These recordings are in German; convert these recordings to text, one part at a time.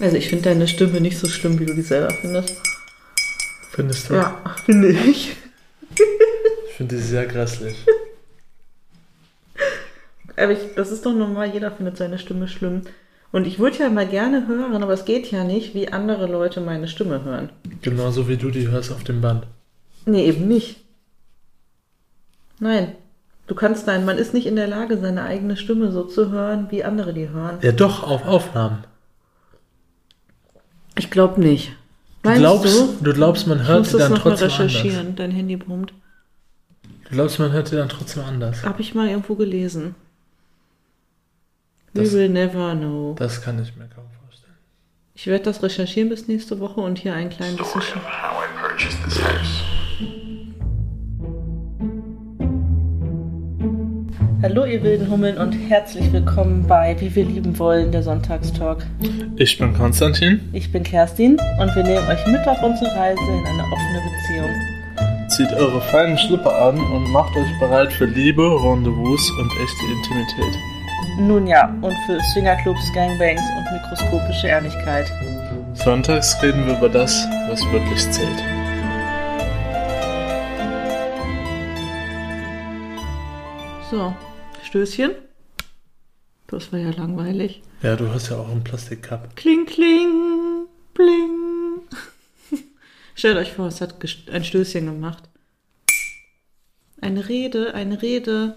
Also ich finde deine Stimme nicht so schlimm, wie du die selber findest. Findest du? Ja, finde ich. Ich finde die sehr grässlich. Aber ich, das ist doch normal, jeder findet seine Stimme schlimm. Und ich würde ja mal gerne hören, aber es geht ja nicht, wie andere Leute meine Stimme hören. Genauso wie du die hörst auf dem Band. Nee, eben nicht. Nein. Du kannst nein, man ist nicht in der Lage, seine eigene Stimme so zu hören, wie andere die hören. Ja, doch, auf Aufnahmen. Ich glaube nicht. Du Meinst glaubst, du? du glaubst, man hört sie das dann trotzdem anders. recherchieren. Dein Handy brummt. Du glaubst, man hört sie dann trotzdem anders. Habe ich mal irgendwo gelesen. We Das- will never know. Das kann ich mir kaum vorstellen. Ich werde das recherchieren bis nächste Woche und hier ein klein bisschen. Hallo ihr wilden Hummeln und herzlich willkommen bei Wie wir lieben wollen, der Sonntagstalk. Ich bin Konstantin. Ich bin Kerstin und wir nehmen euch mit auf unsere Reise in eine offene Beziehung. Zieht eure feinen Schlipper an und macht euch bereit für Liebe, Rendezvous und echte Intimität. Nun ja, und für Swingerclubs, Gangbangs und mikroskopische Ehrlichkeit. Sonntags reden wir über das, was wirklich zählt. So, Stößchen. Das war ja langweilig. Ja, du hast ja auch einen Plastikcup. Kling, kling, bling. Stellt euch vor, es hat ein Stößchen gemacht. Eine Rede, eine Rede.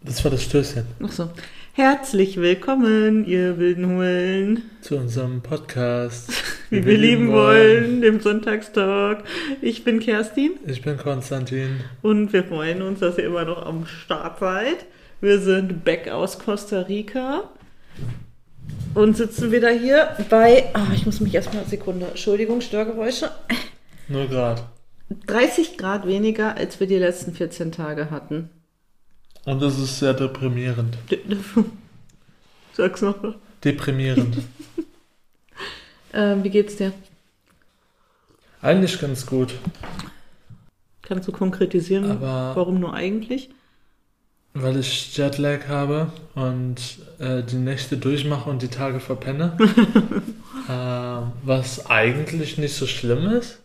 Das war das Stößchen Ach so. Herzlich willkommen, ihr wilden Hummeln. zu unserem Podcast. Wie wir lieben wollen, dem Sonntagstalk. Ich bin Kerstin Ich bin Konstantin. und wir freuen uns, dass ihr immer noch am Start seid. Wir sind back aus Costa Rica und sitzen wieder hier bei. Ah, ich muss mich erstmal eine Sekunde. Entschuldigung, Störgeräusche. Nur grad. 30 Grad weniger, als wir die letzten 14 Tage hatten. Und das ist sehr deprimierend. Sag's noch. Deprimierend. Ähm, wie geht's dir? Eigentlich ganz gut. Kannst du konkretisieren, Aber- warum nur eigentlich? Weil ich Jetlag habe und äh, die Nächte durchmache und die Tage verpenne. äh, was eigentlich nicht so schlimm ist.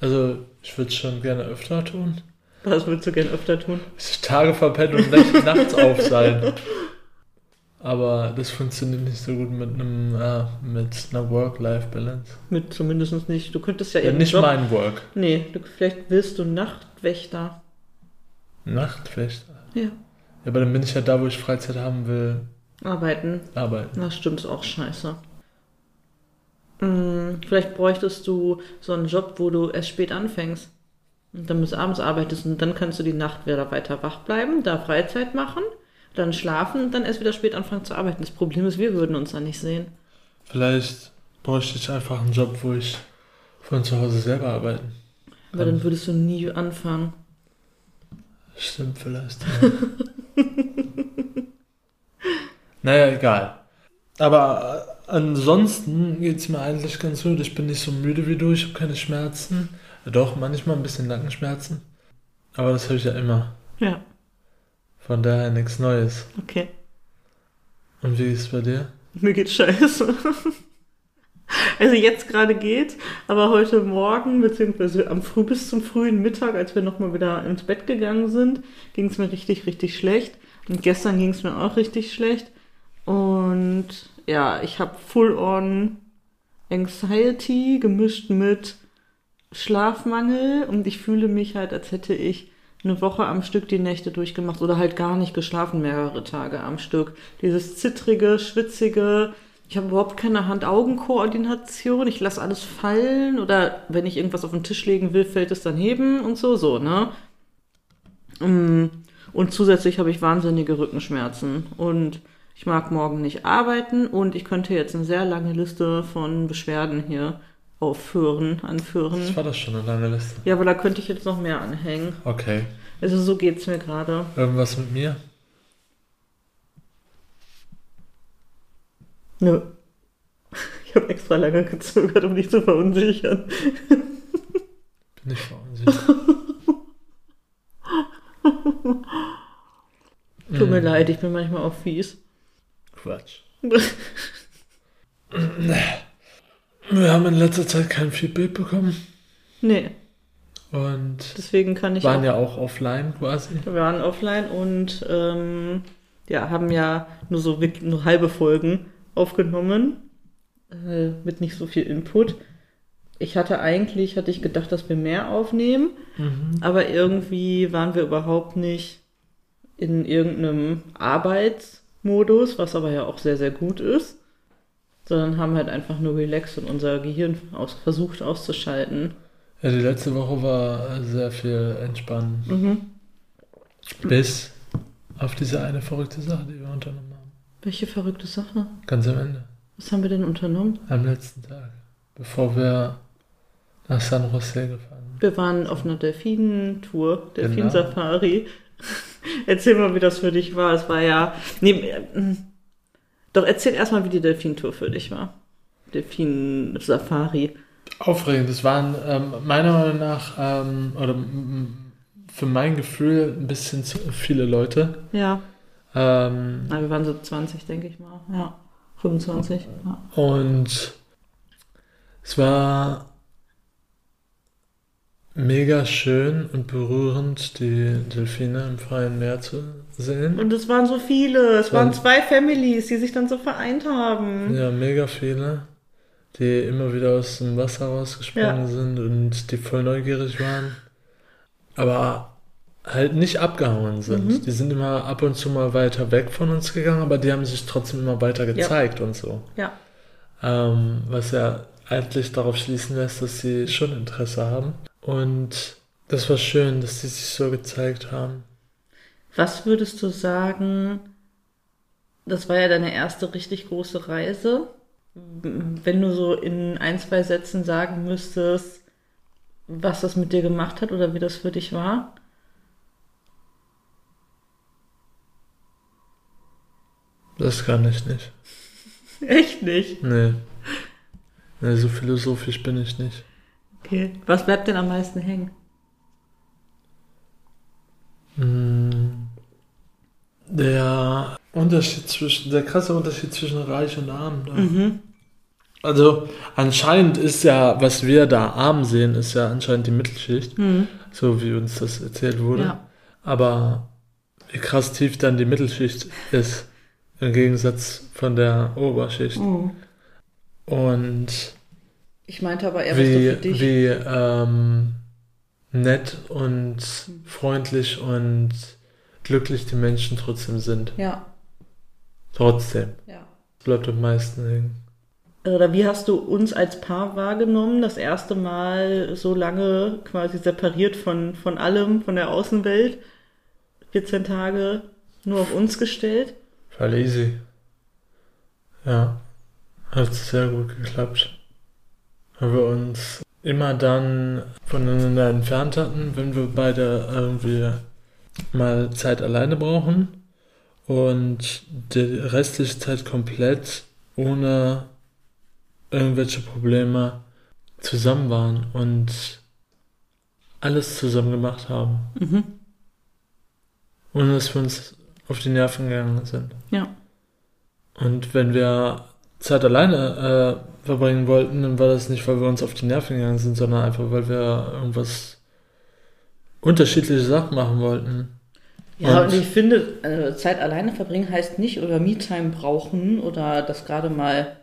Also ich würde es schon gerne öfter tun. Was würdest du gern öfter tun? Tage verpennen und nacht, nachts auf sein. Aber das funktioniert nicht so gut mit einem äh, mit einer Work-Life-Balance. Mit zumindest nicht. Du könntest ja Ja, eben nicht Job- mein Work. Nee, du, vielleicht willst du Nachtwächter. Nachtwächter. Ja. Ja, aber dann bin ich ja da, wo ich Freizeit haben will, Arbeiten. arbeiten. Das stimmt, ist auch scheiße. Hm, vielleicht bräuchtest du so einen Job, wo du erst spät anfängst. Und dann bis abends arbeitest und dann kannst du die Nacht wieder weiter wach bleiben, da Freizeit machen, dann schlafen und dann erst wieder spät anfangen zu arbeiten. Das Problem ist, wir würden uns da nicht sehen. Vielleicht bräuchte ich einfach einen Job, wo ich von zu Hause selber arbeiten. Weil dann würdest du nie anfangen. Stimmt vielleicht. Ja. naja, egal. Aber äh, ansonsten geht es mir eigentlich ganz gut. Ich bin nicht so müde wie du, ich habe keine Schmerzen. Doch, manchmal ein bisschen Nackenschmerzen. Aber das habe ich ja immer. Ja, Von daher nichts Neues. okay. Und wie ist es bei dir? Mir geht's scheiße. Also jetzt gerade geht's, aber heute Morgen, beziehungsweise am früh bis zum frühen Mittag, als wir nochmal wieder ins Bett gegangen sind, ging's mir richtig, richtig schlecht. Und gestern ging's mir auch richtig schlecht. Und ja, ich habe Full-on Anxiety gemischt mit Schlafmangel und ich fühle mich halt, als hätte ich eine Woche am Stück die Nächte durchgemacht oder halt gar nicht geschlafen, mehrere Tage am Stück. Dieses zittrige, schwitzige, ich habe überhaupt keine Hand-Augen-Koordination, ich lasse alles fallen oder wenn ich irgendwas auf den Tisch legen will, fällt es dann heben und so, so, ne? Mm, Und zusätzlich habe ich wahnsinnige Rückenschmerzen und ich mag morgen nicht arbeiten und ich könnte jetzt eine sehr lange Liste von Beschwerden hier aufführen, anführen. Das war das schon eine lange Liste. Ja, aber da könnte ich jetzt noch mehr anhängen. Okay. Also so geht's mir gerade. Irgendwas mit mir? Nö. Ich habe extra lange gezögert, um dich zu verunsichern. Bin ich verunsichert. Tut mir Mm, leid, ich bin manchmal auch fies. Quatsch. Wir haben in letzter Zeit kein Feedback bekommen Nee, und deswegen kann ich waren auch, ja auch offline quasi. wir waren offline und ähm, ja, haben ja nur so wirklich nur halbe Folgen aufgenommen äh, mit nicht so viel Input. Ich hatte eigentlich, hatte ich gedacht, dass wir mehr aufnehmen, Mhm. aber irgendwie waren wir überhaupt nicht in irgendeinem Arbeitsmodus, was aber ja auch sehr, sehr gut ist, sondern haben halt einfach nur relaxed und unser Gehirn aus, versucht auszuschalten. Ja, die letzte Woche war sehr viel entspannen. Mhm. Bis auf diese eine verrückte Sache, die wir unternommen haben. Welche verrückte Sache. Ganz am Ende. Was haben wir denn unternommen? Am letzten Tag. Bevor wir nach San Jose gefahren sind. Wir waren auf einer Delfinentour, Genau. Delfinsafari. erzähl mal, wie das für dich war. Es war ja. Nee, doch, erzähl erstmal, wie die Delfintour für dich war. Delfin-Safari. Aufregend. Es waren ähm, meiner Meinung nach, ähm, oder für mein Gefühl, ein bisschen zu viele Leute. Ja. Ähm, Na, wir waren so 20, denke ich mal. Ja. 25. Ja. Und es war mega schön und berührend, die Delfine im freien Meer zu sehen. Und es waren so viele. Es waren Und- zwei Families, die sich dann so vereint haben. Ja, mega viele, die immer wieder aus dem Wasser rausgesprungen sind und die voll neugierig waren. Aber halt nicht abgehauen sind. Mhm. Die sind immer ab und zu mal weiter weg von uns gegangen, aber die haben sich trotzdem immer weiter gezeigt und so. Ja. Ähm, was ja eigentlich darauf schließen lässt, dass sie schon Interesse haben. Und das war schön, dass sie sich so gezeigt haben. Was würdest du sagen, das war ja deine erste richtig große Reise. Wenn du so in ein, zwei Sätzen sagen müsstest, was das mit dir gemacht hat oder wie das für dich war? Das kann ich nicht. Echt nicht. Nee. Nee, so philosophisch bin ich nicht. Okay. Was bleibt denn am meisten hängen? Mm, Der Unterschied zwischen, der krasse Unterschied zwischen Reich und Arm. Da. Mhm. Also anscheinend ist ja, was wir da arm sehen, ist ja anscheinend die Mittelschicht, Mhm. so wie uns das erzählt wurde. Ja. Aber wie krass tief dann die Mittelschicht ist, im Gegensatz von der Oberschicht. Mhm. Und Ich meinte aber eher, was du wie, für dich. wie ähm, nett und freundlich und glücklich die Menschen trotzdem sind. Ja, Trotzdem. ja. Bleibt am meisten hängen. Oder wie hast du uns als Paar wahrgenommen? Das erste Mal so lange quasi separiert von, von allem, von der Außenwelt. 14 Tage nur auf uns gestellt. Voll easy. Ja. Hat sehr gut geklappt. Weil wir uns immer dann voneinander entfernt hatten, wenn wir beide irgendwie mal Zeit alleine brauchen. Und die restliche Zeit komplett ohne irgendwelche Probleme zusammen waren und alles zusammen gemacht haben. Mhm. Ohne dass wir uns auf die Nerven gegangen sind. Ja. Und wenn wir Zeit alleine äh, verbringen wollten, dann war das nicht, weil wir uns auf die Nerven gegangen sind, sondern einfach, weil wir irgendwas unterschiedliche Sachen machen wollten. Ja, Und- und ich finde, äh, Zeit alleine verbringen heißt nicht oder Me-Time brauchen oder das gerade mal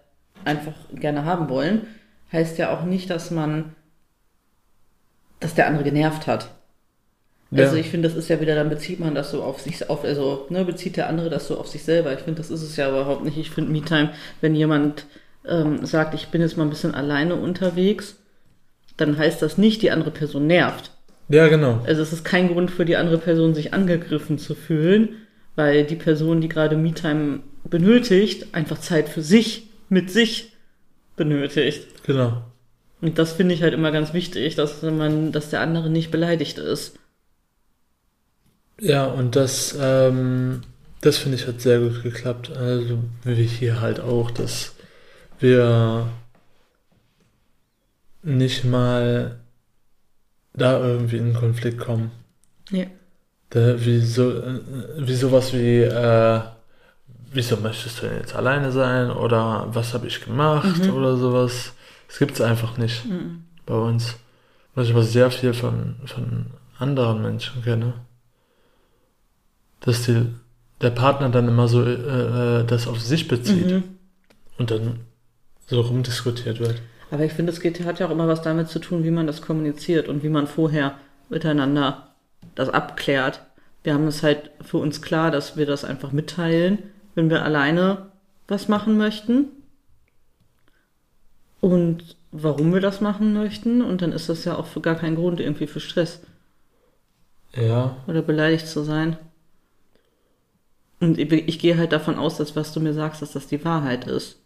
einfach gerne haben wollen, heißt ja auch nicht, dass man, dass der andere genervt hat. Also Ja. ich finde, das ist ja wieder, dann bezieht man das so auf sich, auf, also ne, bezieht der andere das so auf sich selber. Ich finde, das ist es ja überhaupt nicht. Ich finde Me-Time, wenn jemand ähm, sagt, ich bin jetzt mal ein bisschen alleine unterwegs, dann heißt das nicht, die andere Person nervt. Ja, genau. Also es ist kein Grund für die andere Person, sich angegriffen zu fühlen, weil die Person, die gerade Me-Time benötigt, einfach Zeit für sich, mit sich benötigt. Genau. Und das finde ich halt immer ganz wichtig, dass man, dass der andere nicht beleidigt ist. Ja, und das, ähm, das finde ich hat sehr gut geklappt. Also wie hier halt auch, dass wir nicht mal da irgendwie in Konflikt kommen. Ja. Da, wie, so, äh, wie sowas wie, äh, wieso möchtest du denn jetzt alleine sein oder was habe ich gemacht Mhm. oder sowas. Das gibt es einfach nicht Mhm. bei uns. Was ich aber sehr viel von, von anderen Menschen kenne. Dass die, der Partner dann immer so äh, äh, das auf sich bezieht Mhm. und dann so rumdiskutiert wird. Aber ich finde, es geht, hat ja auch immer was damit zu tun, wie man das kommuniziert und wie man vorher miteinander das abklärt. Wir haben es halt für uns klar, dass wir das einfach mitteilen, wenn wir alleine was machen möchten. Und warum wir das machen möchten. Und dann ist das ja auch für gar kein Grund irgendwie für Stress Ja, oder beleidigt zu sein. Und ich, ich gehe halt davon aus, dass was du mir sagst, dass das die Wahrheit ist.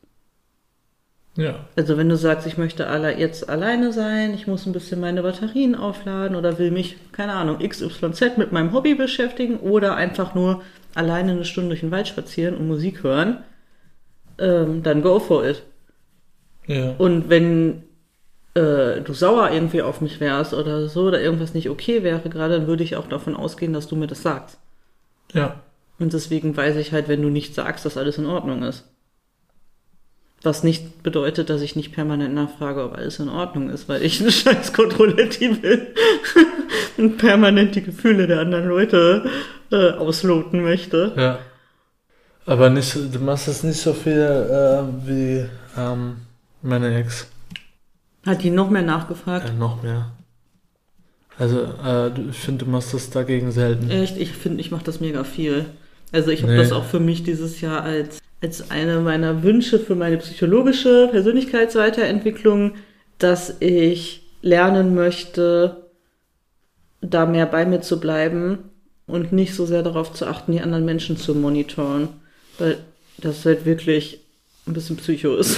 ja, Also wenn du sagst, ich möchte alle jetzt alleine sein, ich muss ein bisschen meine Batterien aufladen oder will mich, keine Ahnung, XYZ mit meinem Hobby beschäftigen oder einfach nur alleine eine Stunde durch den Wald spazieren und Musik hören, ähm, dann go for it. ja. Und wenn äh, du sauer irgendwie auf mich wärst oder so oder irgendwas nicht okay wäre gerade, dann würde ich auch davon ausgehen, dass du mir das sagst. Ja, Und deswegen weiß ich halt, wenn du nicht sagst, dass alles in Ordnung ist. Was nicht bedeutet, dass ich nicht permanent nachfrage, ob alles in Ordnung ist, weil ich eine scheiß Kontrolletti bin und permanent die Gefühle der anderen Leute äh, ausloten möchte. ja. Aber nicht, du machst es nicht so viel äh, wie ähm, meine Ex. Hat die noch mehr nachgefragt? Äh, noch mehr. Also, äh, ich finde, du machst das dagegen selten. Echt, ich finde, ich mache das mega viel. Also ich habe Nee. das auch für mich dieses Jahr als, als eine meiner Wünsche für meine psychologische Persönlichkeitsweiterentwicklung, dass ich lernen möchte, da mehr bei mir zu bleiben und nicht so sehr darauf zu achten, die anderen Menschen zu monitoren. Weil das halt wirklich ein bisschen psycho ist.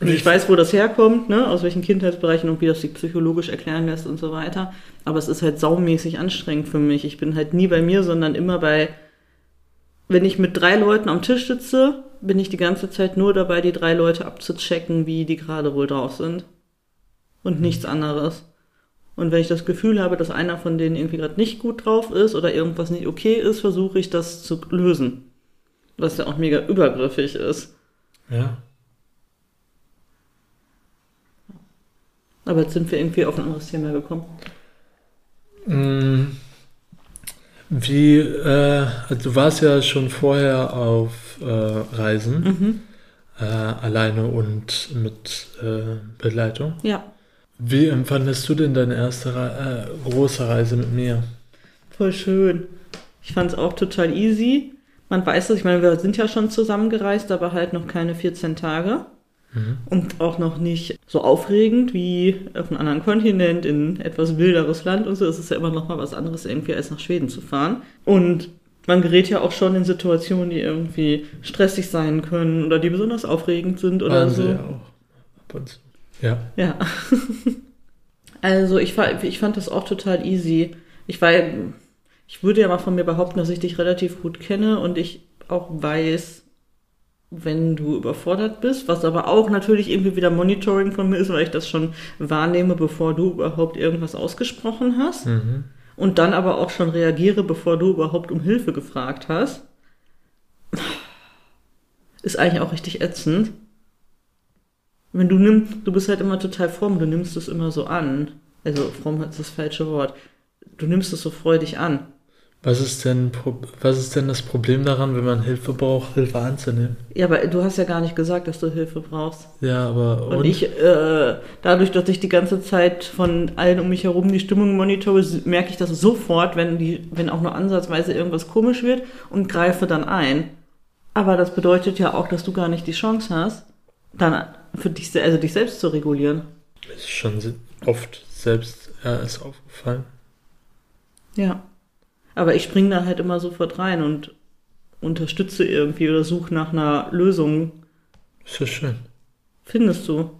Also ich weiß, wo das herkommt, ne, aus welchen Kindheitsbereichen und wie das sich psychologisch erklären lässt und so weiter. Aber es ist halt saumäßig anstrengend für mich. Ich bin halt nie bei mir, sondern immer bei, wenn ich mit drei Leuten am Tisch sitze, bin ich die ganze Zeit nur dabei, die drei Leute abzuchecken, wie die gerade wohl drauf sind. Und nichts anderes. Und wenn ich das Gefühl habe, dass einer von denen irgendwie gerade nicht gut drauf ist oder irgendwas nicht okay ist, versuche ich das zu lösen. Was ja auch mega übergriffig ist. Ja. Aber jetzt sind wir irgendwie auf ein anderes Thema gekommen. Mm, Wie, äh, also du warst ja schon vorher auf äh, Reisen, Mhm. äh, alleine und mit äh, Begleitung. Ja, Wie empfandest du denn deine erste Re äh, große Reise mit mir? voll schön. Ich fand es auch total easy. Man weiß es, ich meine, wir sind ja schon zusammengereist, aber halt noch keine 14 Tage. Mhm. Und auch noch nicht so aufregend wie auf einem anderen Kontinent, in etwas wilderes Land und so. Es ist ja immer noch mal was anderes irgendwie, als nach Schweden zu fahren. Und man gerät ja auch schon in Situationen, die irgendwie stressig sein können oder die besonders aufregend sind oder Waren so. ja auch ab und zu. Ja. Ja. also ich, ich fand das auch total easy. Ich war, ich würde ja mal von mir behaupten, dass ich dich relativ gut kenne und ich auch weiß, wenn du überfordert bist, was aber auch natürlich irgendwie wieder Monitoring von mir ist, weil ich das schon wahrnehme, bevor du überhaupt irgendwas ausgesprochen hast Mhm. und dann aber auch schon reagiere, bevor du überhaupt um Hilfe gefragt hast. Ist eigentlich auch richtig ätzend. Wenn du nimmst, du bist halt immer total fromm, du nimmst es immer so an. Also fromm ist das falsche Wort. Du nimmst es so freudig an. Was ist denn was ist denn das Problem daran, wenn man Hilfe braucht, Hilfe anzunehmen? Ja, aber du hast ja gar nicht gesagt, dass du Hilfe brauchst. Ja, aber Und, ich, äh, dadurch, dass ich die ganze Zeit von allen um mich herum die Stimmung monitore, merke ich das sofort, wenn die, wenn auch nur ansatzweise irgendwas komisch wird und greife dann ein. Aber das bedeutet ja auch, dass du gar nicht die Chance hast, dann für dich, also dich selbst zu regulieren. Mir ist schon oft selbst äh, ist aufgefallen. Ja. Aber ich springe da halt immer sofort rein und unterstütze irgendwie oder suche nach einer Lösung. Ist ja schön. Findest du?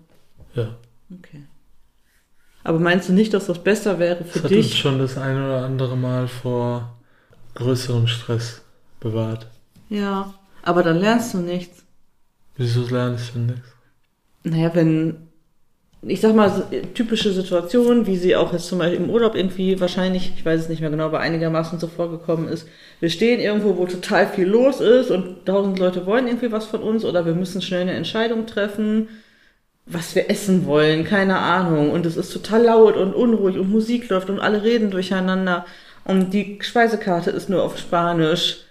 Ja. Okay. Aber meinst du nicht, dass das besser wäre Das für hat uns dich? schon das ein oder andere Mal vor größerem Stress bewahrt. Ja. Aber dann lernst du nichts. Wieso ich denn nichts? Naja, wenn ich sag mal, so, typische Situationen, wie sie auch jetzt zum Beispiel im Urlaub irgendwie wahrscheinlich, ich weiß es nicht mehr genau, aber einigermaßen so vorgekommen ist. Wir stehen irgendwo, wo total viel los ist und tausend Leute wollen irgendwie was von uns oder wir müssen schnell eine Entscheidung treffen, was wir essen wollen, keine Ahnung. Und es ist total laut und unruhig und Musik läuft und alle reden durcheinander und die Speisekarte ist nur auf Spanisch.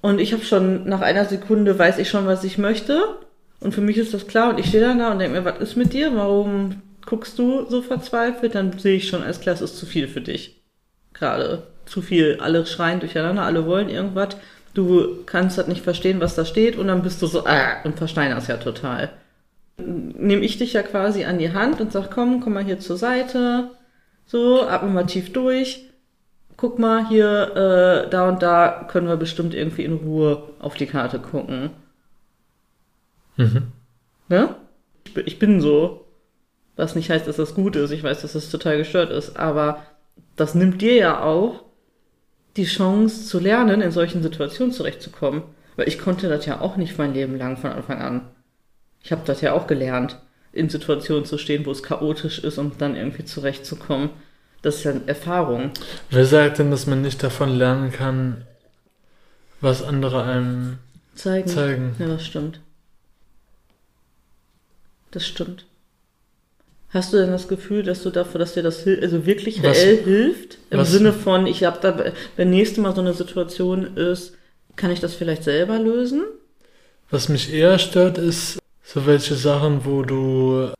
Und ich habe schon nach einer Sekunde weiß ich schon, was ich möchte. Und für mich ist das klar und ich stehe dann da und denke mir, was ist mit dir? Warum guckst du so verzweifelt? Dann sehe ich schon, alles klar, es ist zu viel für dich. Gerade zu viel. Alle schreien durcheinander, alle wollen irgendwas. Du kannst das nicht verstehen, was da steht und dann bist du so, ah, und versteinerst ja total. Nehme ich dich ja quasi an die Hand und sag, komm, komm mal hier zur Seite. So, atme mal tief durch. Guck mal hier, äh, da und da können wir bestimmt irgendwie in Ruhe auf die Karte gucken. Mhm. Ne? Ich, bin- ich bin so. Was nicht heißt, dass das gut ist. Ich weiß, dass das total gestört ist. Aber das nimmt dir ja auch die Chance zu lernen, in solchen Situationen zurechtzukommen. Weil ich konnte das ja auch nicht mein Leben lang von Anfang an. Ich habe das ja auch gelernt, in Situationen zu stehen, wo es chaotisch ist und dann irgendwie zurechtzukommen. Das ist ja eine Erfahrung. Wer sagt denn, dass man nicht davon lernen kann, was andere einem Zeigen. zeigen? Ja, das stimmt. Das stimmt. Hast du denn das Gefühl, dass du dafür, dass dir das also wirklich Was- reell hilft? Im was- Sinne von, ich habe da, wenn nächste Mal so eine Situation ist, kann ich das vielleicht selber lösen? Was mich eher stört, ist so welche Sachen, wo du,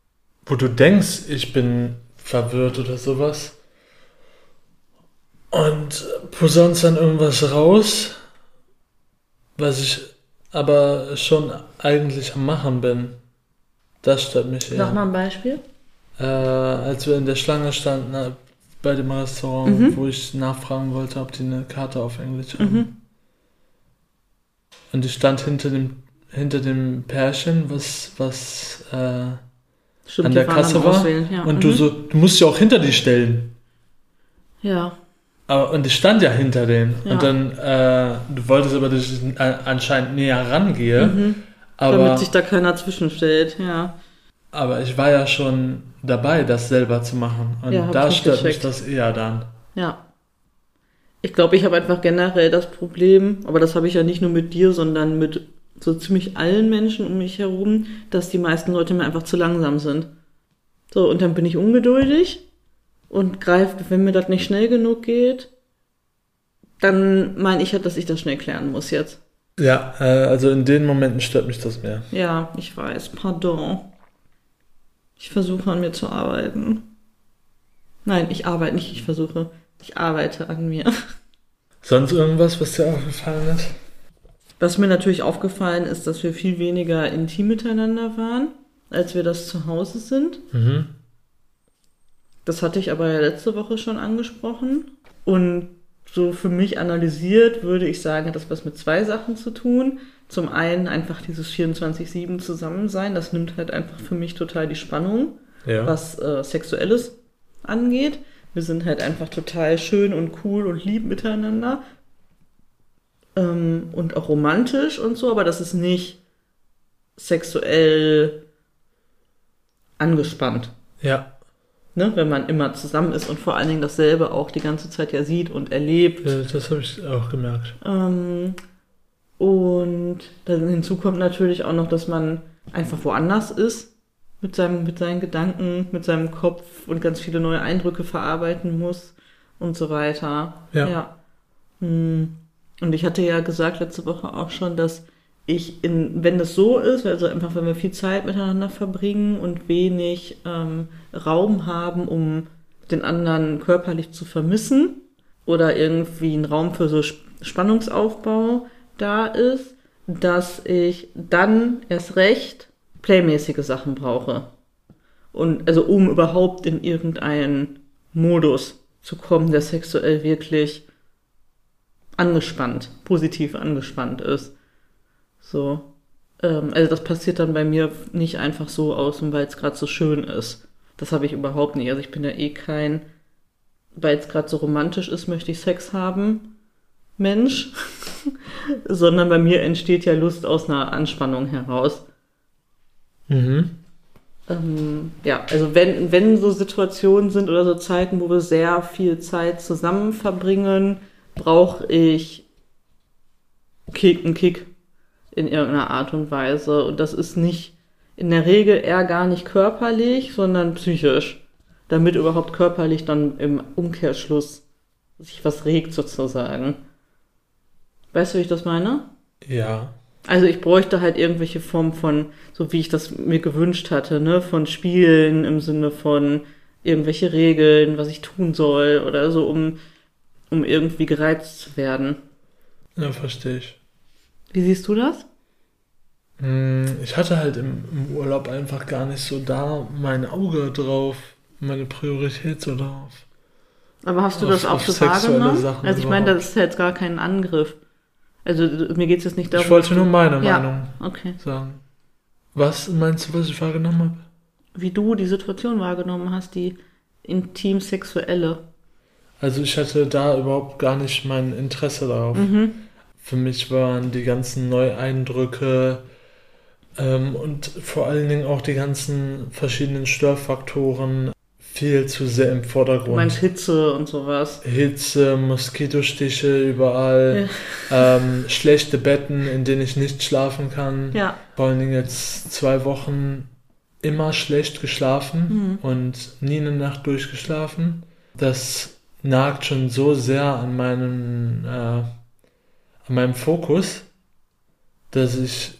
wo du denkst, ich bin verwirrt oder sowas. Und posaunst dann irgendwas raus, was ich aber schon eigentlich am Machen bin. Das stört mich eher. Sag mal ein Beispiel. Äh, als wir in der Schlange standen äh, bei dem Restaurant, Mhm. wo ich nachfragen wollte, ob die eine Karte auf Englisch haben. Mhm. Und ich stand hinter dem, hinter dem Pärchen, was, was äh, Stimmt, an der Kasse war. Ja. Und mhm. du so, du musst dich auch hinter die stellen. Ja. Aber, und ich stand ja hinter denen. Ja. Und dann, äh, du wolltest aber, dass ich anscheinend näher rangehe. Mhm. Aber, Damit sich da keiner zwischenstellt, ja. aber ich war ja schon dabei, das selber zu machen. Und Ja, da stört mich das eher dann. Ja. Ich glaube, ich habe einfach generell das Problem, aber das habe ich ja nicht nur mit dir, sondern mit so ziemlich allen Menschen um mich herum, dass die meisten Leute mir einfach zu langsam sind. So, und dann bin ich ungeduldig und greife, wenn mir das nicht schnell genug geht, dann meine ich halt, dass ich das schnell klären muss jetzt. Ja, äh, also in den Momenten stört mich das mehr. Ja, ich weiß, pardon. Ich versuche an mir zu arbeiten. Nein, ich arbeite nicht, ich versuche. Ich arbeite an mir. Sonst irgendwas, was dir aufgefallen ist? Was mir natürlich aufgefallen ist, dass wir viel weniger intim miteinander waren, als wir das zu Hause sind. Mhm. Das hatte ich aber ja letzte Woche schon angesprochen. Und so für mich analysiert würde ich sagen, hat das was mit zwei Sachen zu tun. Zum einen einfach dieses 24-7 Zusammensein, das nimmt halt einfach für mich total die Spannung, Ja. was äh, Sexuelles angeht. Wir sind halt einfach total schön und cool und lieb miteinander. Ähm, und auch romantisch und so, aber das ist nicht sexuell angespannt Ja, ne, wenn man immer zusammen ist und vor allen Dingen dasselbe auch die ganze Zeit ja sieht und erlebt. äh, das habe ich auch gemerkt. Ähm, und dann hinzu kommt natürlich auch noch, dass man einfach woanders ist mit seinem, mit seinen Gedanken, mit seinem Kopf und ganz viele neue Eindrücke verarbeiten muss und so weiter. Ja. Hm. Und ich hatte ja gesagt letzte Woche auch schon, dass ich in, wenn das so ist, also einfach wenn wir viel Zeit miteinander verbringen und wenig ähm, Raum haben, um den anderen körperlich zu vermissen oder irgendwie ein Raum für so Sp- Spannungsaufbau da ist, dass ich dann erst recht playmäßige Sachen brauche. Und also um überhaupt in irgendeinen Modus zu kommen, der sexuell wirklich angespannt, positiv angespannt ist. So. Ähm, also das passiert dann bei mir nicht einfach so aus, weil es gerade so schön ist. Das habe ich überhaupt nicht. Also ich bin ja eh kein, weil es gerade so romantisch ist, möchte ich Sex haben, Mensch. Sondern bei mir entsteht ja Lust aus einer Anspannung heraus. Mhm. Ähm, ja, also wenn, wenn so Situationen sind oder so Zeiten, wo wir sehr viel Zeit zusammen verbringen, brauche ich Kick, einen Kick in irgendeiner Art und Weise. Und das ist nicht in der Regel eher gar nicht körperlich, sondern psychisch. Damit überhaupt körperlich dann im Umkehrschluss sich was regt sozusagen. Weißt du, wie ich das meine? Ja. Also ich bräuchte halt irgendwelche Form von, so wie ich das mir gewünscht hatte, ne, von Spielen im Sinne von irgendwelche Regeln, was ich tun soll oder so, um, um irgendwie gereizt zu werden. Ja, verstehe ich. Wie siehst du das? Hm, Ich hatte halt im, im Urlaub einfach gar nicht so da mein Auge drauf, meine Priorität so drauf. Aber hast du Auf- das auch so sexuelle wahrgenommen? Sachen also ich meine, das ist jetzt gar kein Angriff. Also mir geht es jetzt nicht darum. Ich wollte nur meine Ja. Meinung Okay. sagen. Was meinst du, was ich wahrgenommen habe? Wie du die Situation wahrgenommen hast, die intim-sexuelle. Also ich hatte da überhaupt gar nicht mein Interesse darauf. Mhm. Für mich waren die ganzen Neueindrücke ähm, und vor allen Dingen auch die ganzen verschiedenen Störfaktoren viel zu sehr im Du Vordergrund. meinst Hitze und sowas. Hitze, Moskitostiche überall, ähm, schlechte Betten, in denen ich nicht schlafen kann. Ja. Vor allen Dingen jetzt zwei Wochen immer schlecht geschlafen Mhm. und nie eine Nacht durchgeschlafen. Das nagt schon so sehr an meinem, äh, an meinem Fokus, dass ich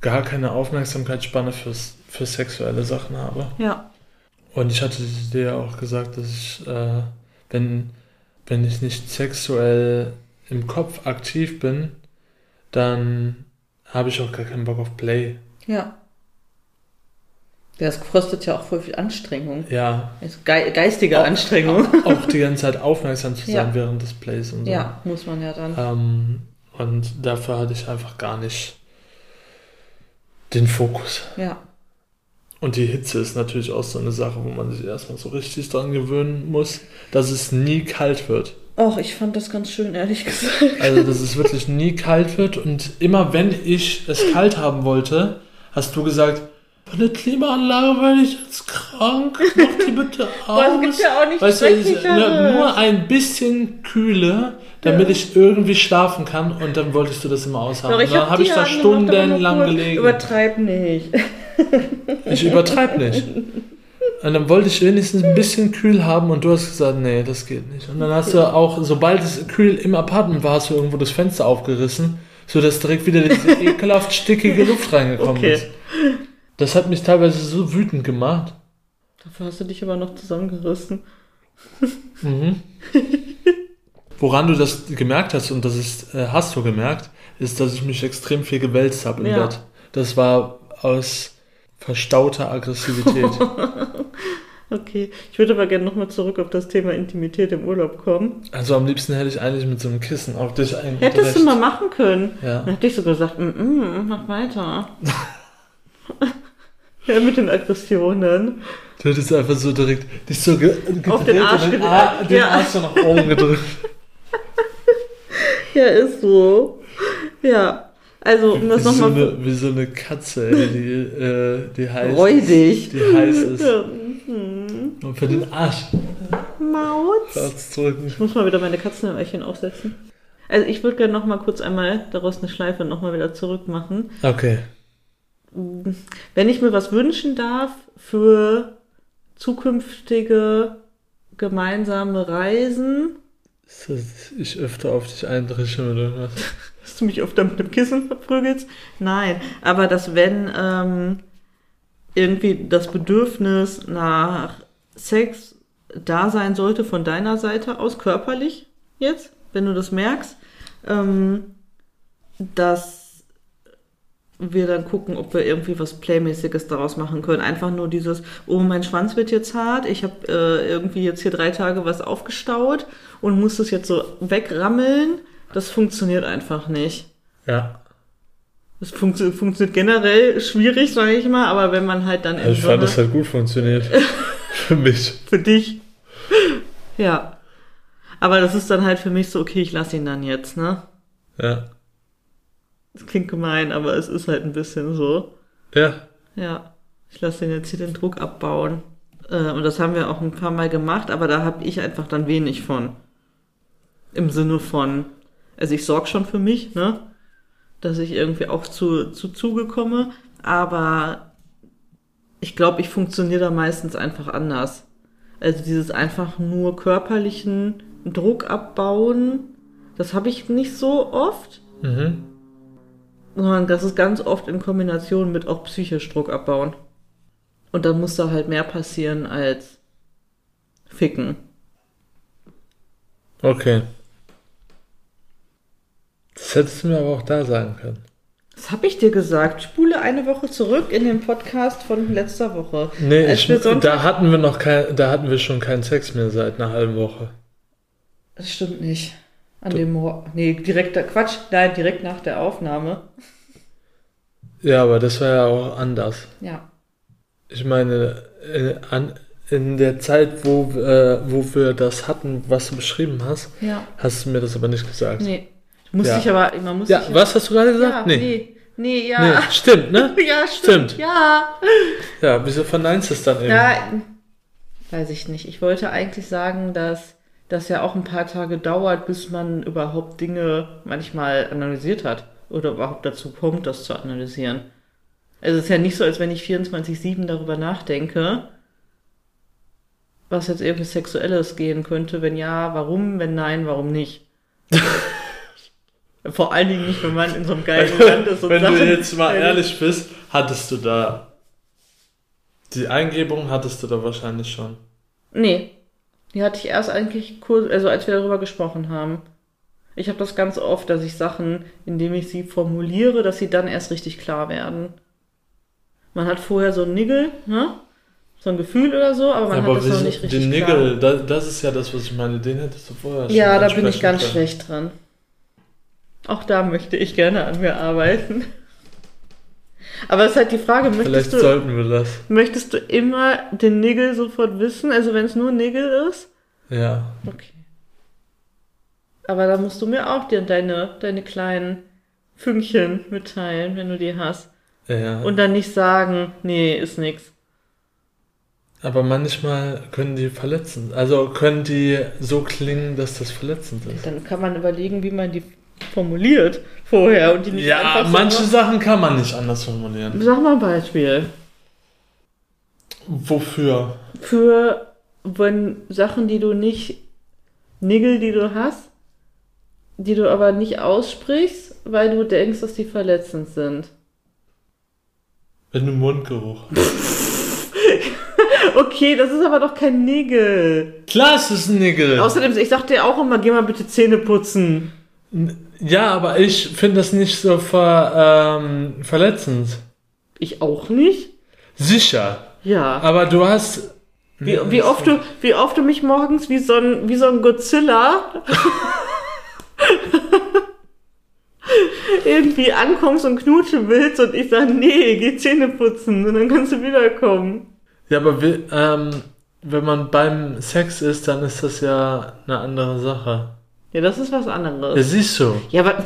gar keine Aufmerksamkeitsspanne fürs, für sexuelle Sachen habe. Ja. Und ich hatte dir auch gesagt, dass ich, äh, wenn, wenn ich nicht sexuell im Kopf aktiv bin, dann habe ich auch gar keinen Bock auf Play. Ja. Das kostet ja auch voll viel Anstrengung. Ja, Also ge geistige Anstrengung. auch die ganze Zeit aufmerksam zu sein Ja. während des Plays und so. Ja, muss man ja dann. Ähm, und dafür hatte ich einfach gar nicht den Fokus. Ja. Und die Hitze ist natürlich auch so eine Sache, wo man sich erstmal so richtig dran gewöhnen muss, dass es nie kalt wird. Och, ich fand das ganz schön, ehrlich gesagt. Also, dass es wirklich nie kalt wird. Und immer wenn ich es kalt haben wollte, hast du gesagt, der Klimaanlage werde ich jetzt krank. Mach die bitte aus. Es gibt ja auch nicht Weißt du, es, ne, nur ein bisschen Kühle, damit Ja. ich irgendwie schlafen kann. Und dann wolltest du das immer aushaben. Doch, dann hab habe ich da stundenlang gelegen. Übertreib nicht. Ich übertreibe nicht. Und dann wollte ich wenigstens ein bisschen kühl haben und du hast gesagt, nee, das geht nicht. Und dann hast du auch, sobald es kühl im Apartment war, hast du irgendwo das Fenster aufgerissen, sodass direkt wieder diese ekelhaft stickige Luft reingekommen Okay. ist. Das hat mich teilweise so wütend gemacht. Dafür hast du dich aber noch zusammengerissen. Mhm. Woran du das gemerkt hast, und das ist, äh, hast du gemerkt, ist, dass ich mich extrem viel gewälzt habe im Ja. Bett. Das war aus verstauter Aggressivität. Okay. Ich würde aber gerne nochmal zurück auf das Thema Intimität im Urlaub kommen. also am liebsten hätte ich eigentlich mit so einem Kissen auf dich Hättest eingedrescht. du mal machen können. Ja. Dann hätte ich so gesagt, mm, mm, mach weiter. ja, mit den Aggressionen. Du hättest einfach so direkt dich so ge Auf den Arsch und den. Ar den Ja. Arsch so nach oben gedrückt. Ja, ist so. Ja. Also, um das wie, so nochmal. eine, wie so eine Katze, ey, die, äh, die heiß Räudig. Die heiß ist. Ja. mhm. Und für den Arsch rauszudrücken. Ich muss mal wieder meine Katzenöhrchen aufsetzen. Also ich würde gerne noch mal kurz einmal daraus eine Schleife noch mal wieder zurück machen. Okay. Wenn ich mir was wünschen darf für zukünftige gemeinsame Reisen, Ist das, ich öfter auf dich eindrische mit irgendwas. dass du mich öfter mit dem Kissen verprügelst? Nein, aber dass wenn ähm, irgendwie das Bedürfnis nach Sex da sein sollte von deiner Seite aus, körperlich jetzt, wenn du das merkst, ähm, dass wir dann gucken, ob wir irgendwie was Playmäßiges daraus machen können. Einfach nur dieses, oh, mein Schwanz wird jetzt hart, ich habe äh, irgendwie jetzt hier drei Tage was aufgestaut und muss das jetzt so wegrammeln. Das funktioniert einfach nicht. Ja. Das funktio funktioniert generell schwierig, sage ich mal, aber wenn man halt dann Also ich fand, das hat gut funktioniert. Für mich. für dich. Ja. Aber das ist dann halt für mich so, okay, ich lasse ihn dann jetzt, ne? Ja. Das klingt gemein, aber es ist halt ein bisschen so. Ja. Ja. Ich lasse den jetzt hier den Druck abbauen. Äh, und das haben wir auch ein paar Mal gemacht, aber da habe ich einfach dann wenig von. Im Sinne von, also ich sorge schon für mich, ne? Dass ich irgendwie auch zu, zu Zuge komme, aber ich glaube, ich funktioniere da meistens einfach anders. Also dieses einfach nur körperlichen Druck abbauen, das habe ich nicht so oft, Mhm. Sondern das ist ganz oft in Kombination mit auch psychisch Druck abbauen. Und dann muss da halt mehr passieren als ficken. Okay. Das hättest du mir aber auch da sagen können. Was habe ich dir gesagt? Spule eine Woche zurück in den Podcast von letzter Woche. Nee, ich, da hatten wir noch kein, da hatten wir schon keinen Sex mehr seit einer halben Woche. Das stimmt nicht. An dem Mor Nee, direkt, Quatsch, nein, direkt nach der Aufnahme. Ja, aber das war ja auch anders. Ja. Ich meine, in, an, in der Zeit, wo, äh, wo wir das hatten, was du beschrieben hast, Ja. hast du mir das aber nicht gesagt. Nee. Du musst Ja. dich aber, man muss Ja, sich was hast du gerade Ja, gesagt? nee. nee. nee. ja. Nee, stimmt, ne? Ja, stimmt. Stimmt. Ja. Ja, wieso verneinst du es dann eben? Ja, weiß ich nicht. Ich wollte eigentlich sagen, dass das ja auch ein paar Tage dauert, bis man überhaupt Dinge manchmal analysiert hat oder überhaupt dazu kommt, das zu analysieren. Also es ist ja nicht so, als wenn ich 24-7 darüber nachdenke, was jetzt irgendwie Sexuelles gehen könnte. Wenn ja, warum? Wenn nein, warum nicht? Vor allen Dingen nicht, wenn man in so einem geilen Land ist und Wenn du Sachen- jetzt mal ehrlich bist, hattest du da die Eingebung hattest du da wahrscheinlich schon. Nee. Die hatte ich erst eigentlich kurz, also als wir darüber gesprochen haben. Ich habe das ganz oft, dass ich Sachen, indem ich sie formuliere, dass sie dann erst richtig klar werden. Man hat vorher so ein Nigel, ne? So ein Gefühl oder so, aber man aber hat das noch nicht richtig den klar. Nigel, da, das ist ja das, was ich meine, den hättest du vorher schon Ja, da bin ich ganz können. schlecht dran. Auch da möchte ich gerne an mir arbeiten. Aber es ist halt die Frage, Vielleicht möchtest du, sollten wir das. möchtest du immer den Nigel sofort wissen? Also wenn es nur Nigel ist? Ja. Okay. Aber da musst du mir auch dir deine, deine kleinen Fünkchen mitteilen, wenn du die hast. Ja. Und dann nicht sagen, nee, ist nix. aber manchmal können die verletzend, also können die so klingen, dass das verletzend ist. Dann kann man überlegen, wie man die formuliert vorher und die nicht Ja, einfach so manche macht. Sachen kann man nicht anders formulieren. Sag mal ein Beispiel. Wofür? Für wenn Sachen, die du nicht, Nigel, die du hast, die du aber nicht aussprichst, weil du denkst, dass die verletzend sind. Wenn du Mundgeruch. Okay, das ist aber doch kein Nigel. Klar, es ist ein Nigel. Außerdem, ich sag dir auch immer, geh mal bitte Zähne putzen. Ja, aber ich finde das nicht so ver, ähm, verletzend. Ich auch nicht? Sicher. Ja. Aber du hast. Wie, wie, oft du, wie oft du mich morgens wie so ein, wie so ein Godzilla irgendwie ankommst und knutschen willst und ich sag, nee, geh Zähne putzen und dann kannst du wiederkommen. Ja, aber ähm, wenn man beim Sex ist, dann ist das ja eine andere Sache. Ja, das ist was anderes. siehst du. Ja, aber,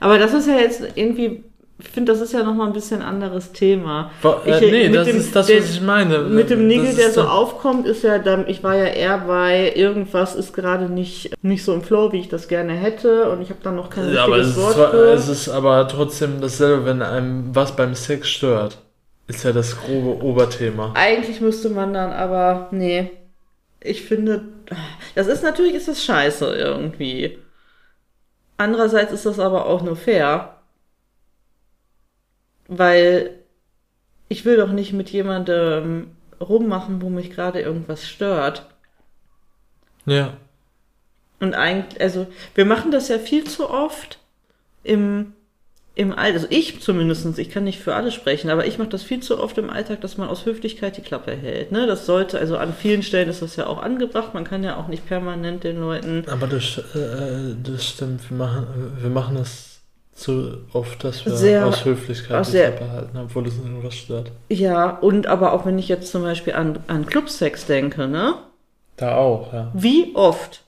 aber das ist ja jetzt irgendwie, ich finde, das ist ja nochmal ein bisschen anderes Thema. Wa- Ich, äh, äh, nee, das dem- ist das, der- was ich meine. Mit dem Das Nigel, ist der so aufkommt, ist ja dann, ich war ja eher bei irgendwas ist gerade nicht, nicht so im Flow, wie ich das gerne hätte und ich habe dann noch kein Ja, aber es richtiges ist, Wort zwar, für. es ist aber trotzdem dasselbe, wenn einem was beim Sex stört. Ist ja das grobe Oberthema. Eigentlich müsste man dann aber, nee, ich finde, das ist natürlich, ist das scheiße irgendwie. Andererseits ist das aber auch nur fair, weil ich will doch nicht mit jemandem rummachen, wo mich gerade irgendwas stört. Ja. Und eigentlich, also wir machen das ja viel zu oft im, im Alltag, also ich zumindestens, ich kann nicht für alle sprechen, aber ich mache das viel zu oft im Alltag, dass man aus Höflichkeit die Klappe hält. Ne? Das sollte, also an vielen Stellen ist das ja auch angebracht, man kann ja auch nicht permanent den Leuten. Aber das, äh, das stimmt, wir machen, wir machen das zu oft, dass wir Sehr- aus Höflichkeit die sehr- Klappe halten, obwohl es irgendwas stört. Ja, und aber auch wenn ich jetzt zum Beispiel an, an Clubsex denke, ne? Da auch, ja. Wie oft?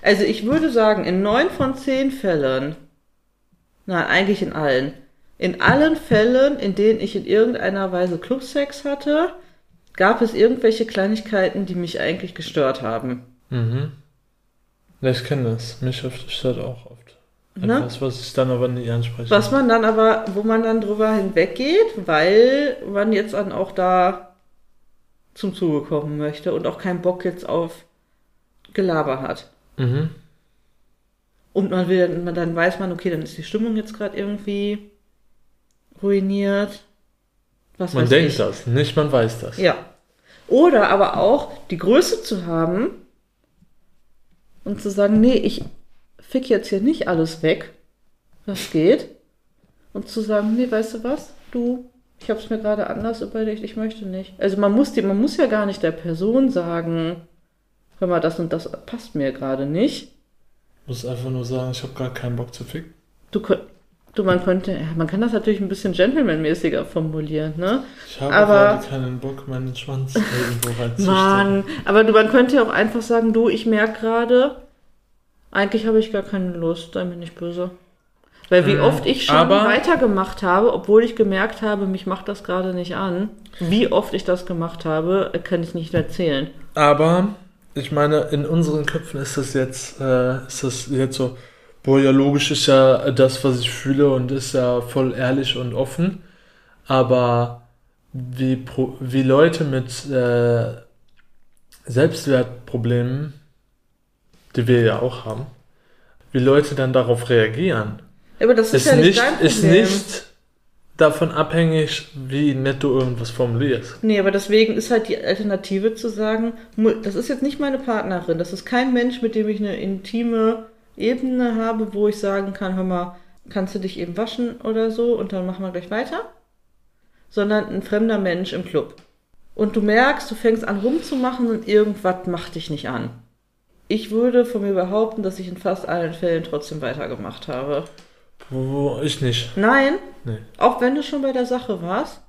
Also ich würde sagen, in neun von zehn Fällen, nein, eigentlich in allen, in allen Fällen, in denen ich in irgendeiner Weise Clubsex hatte, gab es irgendwelche Kleinigkeiten, die mich eigentlich gestört haben. Mhm. Ja, ich kenne das. Mich stört auch oft. Ne? Etwas, was ich dann aber nie anspreche. Was man dann aber, wo man dann drüber hinweggeht, weil man jetzt dann auch da zum Zuge kommen möchte und auch keinen Bock jetzt auf Gelaber hat. Mhm. Und man will, dann weiß man, okay, dann ist die Stimmung jetzt gerade irgendwie ruiniert. Was Man denkt ich. das, nicht man weiß das. Ja. Oder aber auch die Größe zu haben und zu sagen, nee, ich fick jetzt hier nicht alles weg, was geht. Und zu sagen, nee, weißt du was, du, ich habe es mir gerade anders überlegt, ich möchte nicht. Also man muss die, man muss ja gar nicht der Person sagen, hör mal, das und das passt mir gerade nicht. Muss einfach nur sagen, ich habe gar keinen Bock zu ficken. Du, du, man könnte, ja, man kann das natürlich ein bisschen gentlemanmäßiger formulieren, ne? Ich habe Aber- gerade keinen Bock, meinen Schwanz irgendwo reinzustecken. Mann, aber du, man könnte ja auch einfach sagen, du, ich merke gerade, eigentlich habe ich gar keine Lust, sei mir nicht böse. Weil wie Mhm, oft ich schon aber- weitergemacht habe, obwohl ich gemerkt habe, mich macht das gerade nicht an. Wie oft ich das gemacht habe, kann ich nicht erzählen. Aber ich meine, in unseren Köpfen ist das jetzt, äh, ist das jetzt so, boah, ja, logisch ist ja das, was ich fühle und ist ja voll ehrlich und offen. Aber wie, Pro wie Leute mit äh, Selbstwertproblemen, die wir ja auch haben, wie Leute dann darauf reagieren, Aber das ist, ist ja nicht, nicht, ist nicht davon abhängig, wie nett du irgendwas formulierst. Nee, aber deswegen ist halt die Alternative zu sagen, das ist jetzt nicht meine Partnerin, das ist kein Mensch, mit dem ich eine intime Ebene habe, wo ich sagen kann, hör mal, kannst du dich eben waschen oder so und dann machen wir gleich weiter, sondern ein fremder Mensch im Club. Und du merkst, du fängst an rumzumachen und irgendwas macht dich nicht an. Ich würde von mir behaupten, dass ich in fast allen Fällen trotzdem weitergemacht habe. Wo ich nicht. Nein, Nee. auch wenn du schon bei der Sache warst.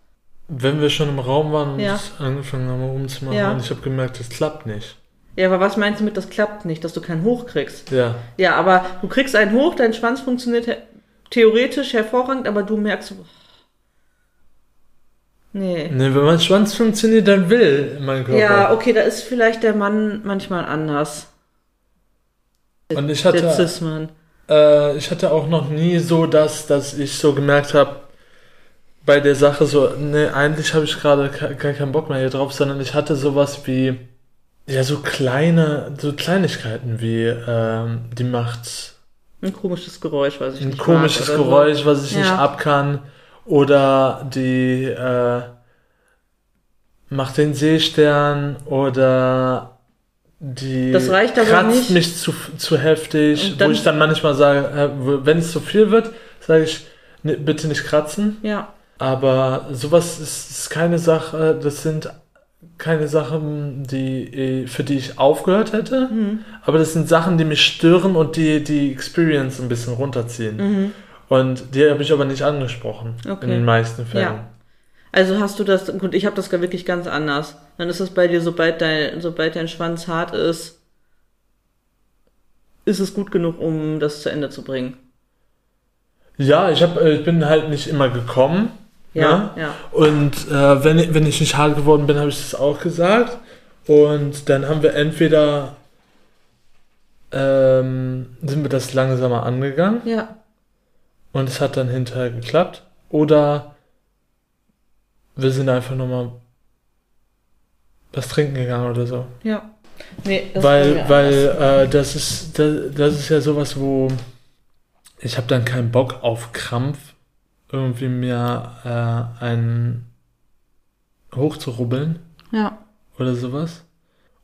Wenn wir schon im Raum waren und Ja. angefangen haben rumzumachen Ja. und ich habe gemerkt, das klappt nicht. Ja, aber was meinst du mit, das klappt nicht, dass du keinen Hoch kriegst? Ja. Ja, aber du kriegst einen hoch, dein Schwanz funktioniert he- theoretisch hervorragend, aber du merkst, nee. Ne, wenn mein Schwanz funktioniert, dann will mein Körper. Ja, okay, da ist vielleicht der Mann manchmal anders. Und ich Der hatte, Cis-Mann. Äh, ich hatte auch noch nie so das, dass ich so gemerkt habe, bei der Sache so, ne, eigentlich habe ich gerade gar keinen Bock mehr hier drauf, sondern ich hatte sowas wie, ja, so kleine, so Kleinigkeiten wie, ähm, die macht Ein komisches Geräusch, weiß ich ein nicht. komisches mag so. Geräusch, was ich nicht Ja. ab kann. Oder die äh, macht den Seestern oder die Das reicht aber kratzt nicht. mich zu, zu heftig, dann- wo ich dann manchmal sage, äh, wenn es zu viel wird, sage ich, ne, bitte nicht kratzen. Ja, Aber sowas ist, ist keine Sache, das sind keine Sachen, die, äh, für die ich aufgehört hätte. Mhm. Aber das sind Sachen, die mich stören und die die Experience ein bisschen runterziehen. Mhm. Und die habe ich aber nicht angesprochen. Okay. In den meisten Fällen. Ja. Also hast du das, gut, ich habe das gar wirklich ganz anders. Dann ist es bei dir, sobald dein, sobald dein Schwanz hart ist, ist es gut genug, um das zu Ende zu bringen. Ja, ich, hab, äh, ich bin halt nicht immer gekommen. Ja, ne? ja. Und äh, wenn, ich- wenn ich nicht hart geworden bin, habe ich das auch gesagt. Und dann haben wir entweder ähm, sind wir das langsamer angegangen Ja, und es hat dann hinterher geklappt. Oder wir sind einfach nochmal was trinken gegangen oder so. ja. Nee, das weil weil äh, das ist das, das ist ja sowas, wo ich habe dann keinen Bock auf Krampf irgendwie mir äh, einen hochzurubbeln Ja, oder sowas.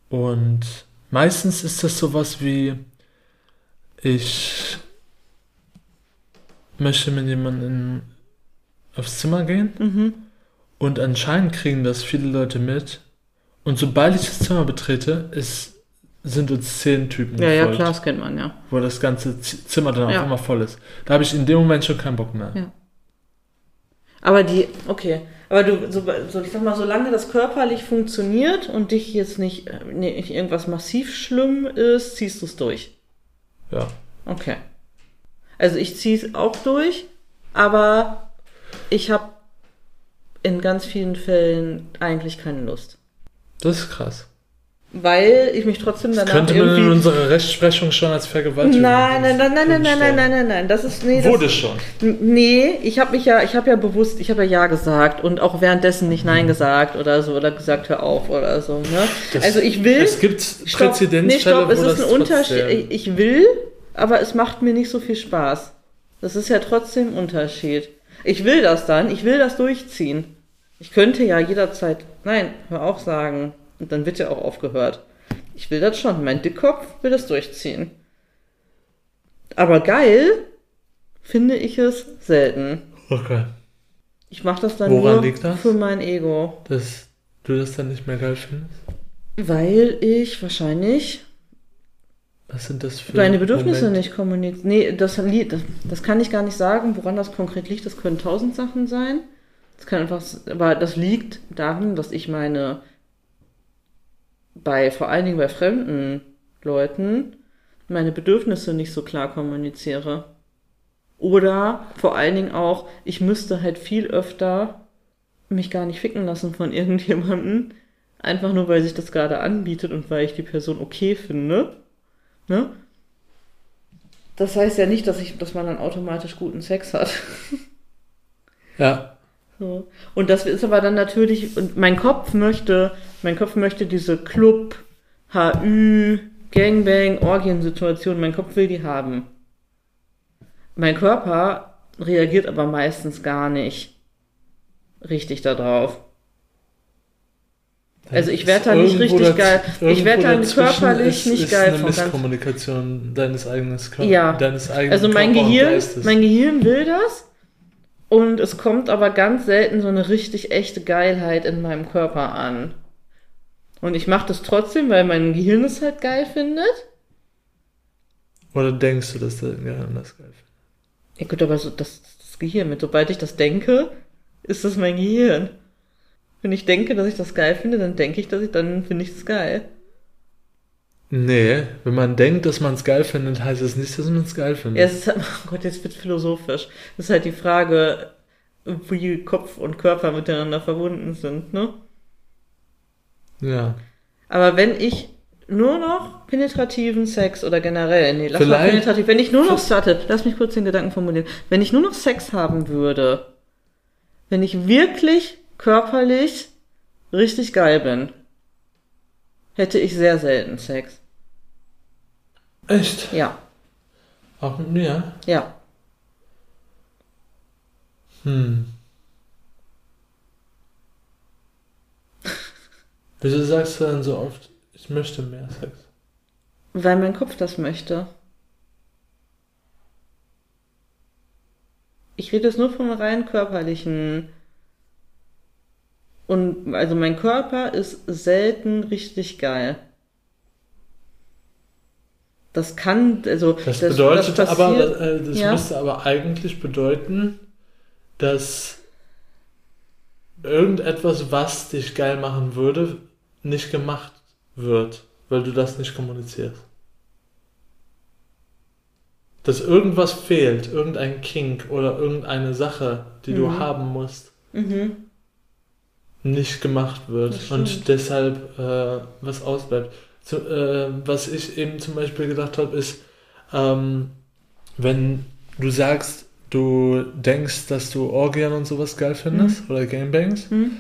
Und meistens ist das sowas wie ich möchte mit jemandem aufs Zimmer gehen mhm. und anscheinend kriegen das viele Leute mit. Und sobald ich das Zimmer betrete, ist, sind uns zehn Typen Ja, ja, gefolgt, klar, das kennt man, ja. wo das ganze Zimmer dann Ja. auf einmal voll ist. Da habe ich in dem Moment schon keinen Bock mehr. Ja. Aber die, okay. Aber du, so, so, ich sag mal, solange das körperlich funktioniert und dich jetzt nicht, äh, nicht irgendwas massiv schlimm ist, ziehst du es durch. Ja. Okay. Also ich ziehe es auch durch, aber ich habe in ganz vielen Fällen eigentlich keine Lust. Das ist krass. Weil ich mich trotzdem Das danach könnte man in unserer Rechtsprechung schon als Vergewaltigung Nein, nein, nein, nein, nein, nein, nein, nein, nein, nein, das ist nee, das, Wurde schon. Nee, ich habe mich ja, ich habe ja bewusst, ich habe ja ja gesagt und auch währenddessen nicht nein gesagt oder so oder gesagt hör auf oder so. Ne? Das- also ich will. Es gibt Präzedenzfälle, nee, stopp, es wo ist das ein Unterschied. ich will, aber es macht mir nicht so viel Spaß. Das ist ja trotzdem ein Unterschied. Ich will das dann, ich will das durchziehen. Ich könnte ja jederzeit, nein, hör auf sagen. Und dann wird ja auch aufgehört. Ich will das schon. Mein Dickkopf will das durchziehen. Aber geil finde ich es selten. Okay. Ich mache das dann Woran nur das? für mein Ego. Dass du das dann nicht mehr geil findest? Weil ich wahrscheinlich Was sind das für deine Bedürfnisse Momente? nicht kommuniziere. Nee, das, das kann ich gar nicht sagen, woran das konkret liegt. Das können tausend Sachen sein. Das kann einfach, aber das liegt daran, dass ich meine, bei, vor allen Dingen bei fremden Leuten, meine Bedürfnisse nicht so klar kommuniziere. Oder vor allen Dingen auch, ich müsste halt viel öfter mich gar nicht ficken lassen von irgendjemandem, einfach nur weil sich das gerade anbietet und weil ich die Person okay finde. Ne? Das heißt ja nicht, dass ich, dass man dann automatisch guten Sex hat. Ja. So. Und das ist aber dann natürlich, und mein Kopf möchte, mein Kopf möchte diese Club, HÜ, Gangbang, Orgiensituation, mein Kopf will die haben. Mein Körper reagiert aber meistens gar nicht richtig darauf. Also ich werd da nicht richtig geil. Ich werd irgendwo dann dazwischen körperlich ist, nicht ist geil eine von Misskommunikation deines eigenen Körpers. Ja. Deines eigenen Also mein Gehirn, mein Gehirn will das und es kommt aber ganz selten so eine richtig echte Geilheit in meinem Körper an. Und ich mache das trotzdem, weil mein Gehirn es halt geil findet. Oder denkst du, dass dein Gehirn das geil findet? Ja gut, aber so das, das Gehirn, mit sobald ich das denke, ist das mein Gehirn. Wenn ich denke, dass ich das geil finde, dann denke ich, dass ich, dann finde ich es geil. Nee, wenn man denkt, dass man es geil findet, heißt es nicht, dass man es geil findet. Ja, es ist halt, oh Gott, jetzt wird philosophisch. Das ist halt die Frage, wie Kopf und Körper miteinander verbunden sind, ne? Ja. Aber wenn ich nur noch penetrativen Sex oder generell, nee, lass mal Vielleicht- penetrativ, wenn ich nur noch, warte, lass mich kurz den Gedanken formulieren. Wenn ich nur noch Sex haben würde, wenn ich wirklich körperlich richtig geil bin, hätte ich sehr selten Sex. Echt? Ja, Auch mit mir? ja. Hm. Wieso sagst du dann so oft, ich möchte mehr Sex? Weil mein Kopf das möchte. Ich rede jetzt nur von rein körperlichen. Und also mein Körper ist selten richtig geil. Das kann, also Das, bedeutet das aber, passiert- äh, das ja. müsste aber eigentlich bedeuten, dass irgendetwas, was dich geil machen würde, nicht gemacht wird, weil du das nicht kommunizierst. Dass irgendwas fehlt, irgendein Kink oder irgendeine Sache, die du Mhm. haben musst, Mhm. Nicht gemacht wird und deshalb äh, was ausbleibt. Zu, äh, was ich eben zum Beispiel gedacht habe, ist, ähm, wenn du sagst, du denkst, dass du Orgien und sowas geil findest oder Gamebangs Mhm.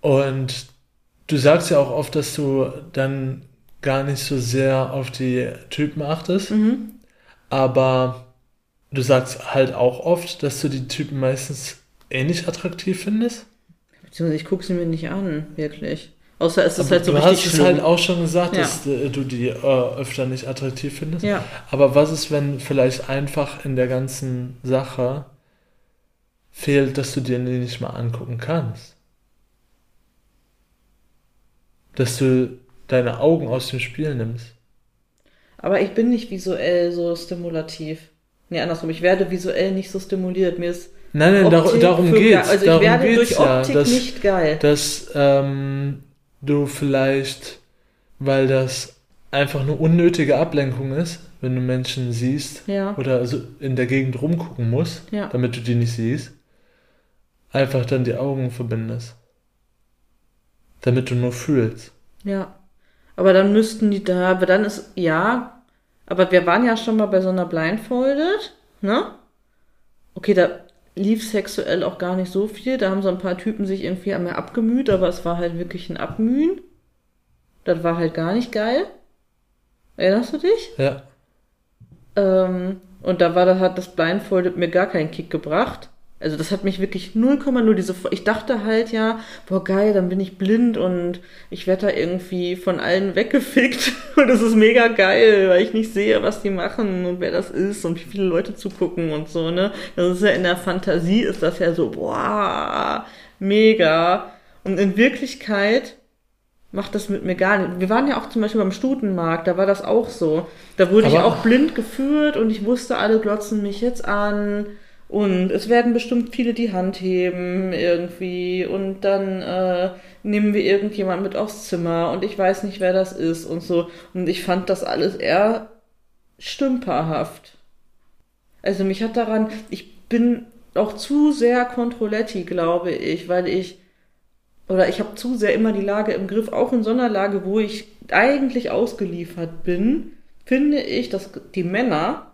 und du sagst ja auch oft, dass du dann gar nicht so sehr auf die Typen achtest, Mhm. aber du sagst halt auch oft, dass du die Typen meistens ähnlich attraktiv findest. Beziehungsweise ich gucke sie mir nicht an, wirklich. Außer es ist Aber halt so du richtig hast es schlimm. halt auch schon gesagt, Ja. dass äh, du die äh, öfter nicht attraktiv findest. ja. Aber was ist, wenn vielleicht einfach in der ganzen Sache fehlt, dass du dir die nicht mal angucken kannst? Dass du deine Augen aus dem Spiel nimmst. Aber ich bin nicht visuell so stimulativ. Nee, andersrum. Ich werde visuell nicht so stimuliert. Mir ist Nein, nein, Optik darum geht's. Also ich darum werde geht's durch ja, Optik dass, nicht geil. dass ähm, du vielleicht, weil das einfach eine unnötige Ablenkung ist, wenn du Menschen siehst Ja. oder so in der Gegend rumgucken musst, Ja. damit du die nicht siehst, einfach dann die Augen verbindest. Damit du nur fühlst. Ja. Aber dann müssten die da, aber dann ist, ja, aber wir waren ja schon mal bei so einer Blindfolded, ne? Okay, da lief sexuell auch gar nicht so viel. Da haben so ein paar Typen sich irgendwie mir abgemüht, aber es war halt wirklich ein Abmühen. Das war halt gar nicht geil. Erinnerst du dich? Ja. Ähm, und da war das, hat das Blindfolded mir gar keinen Kick gebracht. Also das hat mich wirklich 0,0 diese, ich dachte halt ja, boah geil, dann bin ich blind und ich werde da irgendwie von allen weggefickt und das ist mega geil, weil ich nicht sehe, was die machen und wer das ist und wie viele Leute zugucken und so, ne. Das ist ja in der Fantasie ist das ja so, boah, mega. Und in Wirklichkeit macht das mit mir gar nicht. Wir waren ja auch zum Beispiel beim Stutenmarkt, da war das auch so. Da wurde ich Aber- auch blind geführt und ich wusste, alle glotzen mich jetzt an. Und es werden bestimmt viele die Hand heben irgendwie und dann äh, nehmen wir irgendjemand mit aufs Zimmer und ich weiß nicht, wer das ist und so. Und ich fand das alles eher stümperhaft. Also mich hat daran, ich bin auch zu sehr Controletti, glaube ich, weil ich oder ich habe zu sehr immer die Lage im Griff, auch in so einer Lage, wo ich eigentlich ausgeliefert bin, finde ich, dass die Männer,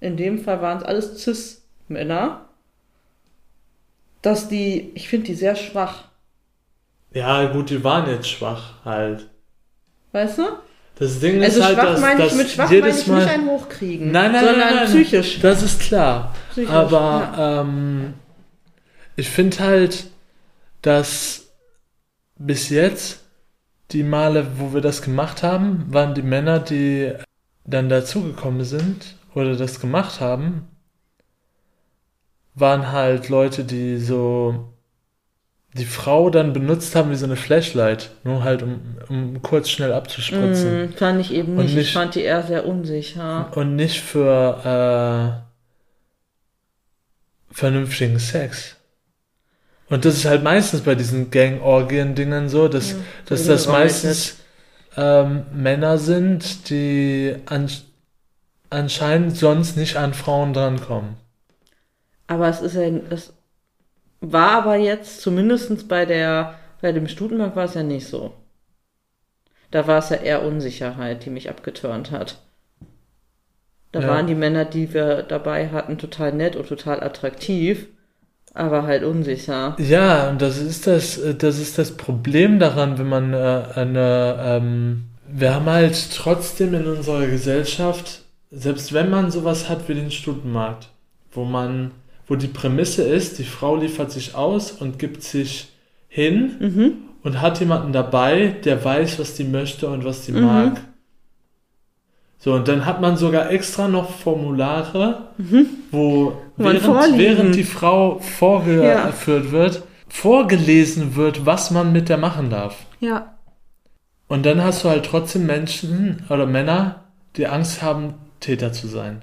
in dem Fall waren es alles Cis-Männer, dass die, ich finde die sehr schwach. Ja, gut, die waren jetzt schwach halt. Weißt du? Das Ding Also ist halt, schwach dass, meine ich dass mit schwach meine jedes ich Mal. nicht ein Hochkriegen, nein, nein, sondern nein, nein, psychisch. Das ist klar. Psychisch, Aber ähm, ich finde halt, dass bis jetzt die Male, wo wir das gemacht haben, waren die Männer, die dann dazugekommen sind oder das gemacht haben, waren halt Leute, die so die Frau dann benutzt haben wie so eine Flashlight, nur halt um, um kurz schnell abzuspritzen. Mm, fand ich eben Und nicht. Ich nicht- fand die eher sehr unsicher. Und nicht für äh, vernünftigen Sex. Und das ist halt meistens bei diesen Gang-Orgien-Dingen so, dass, dass die das nicht meistens ähm, Männer sind, die an, anscheinend sonst nicht an Frauen drankommen. Aber es ist ja, es war aber jetzt, zumindest bei der, bei dem Stutenmarkt war es ja nicht so. Da war es ja eher Unsicherheit, die mich abgeturnt hat. Da Ja. waren die Männer, die wir dabei hatten, total nett und total attraktiv, aber halt unsicher. Ja, und das ist das, äh, das ist das Problem daran, wenn man äh, eine, ähm, wir haben halt trotzdem in unserer Gesellschaft, selbst wenn man sowas hat wie den Stutenmarkt, wo man, wo die Prämisse ist, die Frau liefert sich aus und gibt sich hin Mhm. und hat jemanden dabei, der weiß, was die möchte und was die mag. So, und dann hat man sogar extra noch Formulare, wo Wo während, während die Frau Ja. vorgeführt wird, vorgelesen wird, was man mit der machen darf. Ja. Und dann hast du halt trotzdem Menschen oder Männer, die Angst haben, Täter zu sein.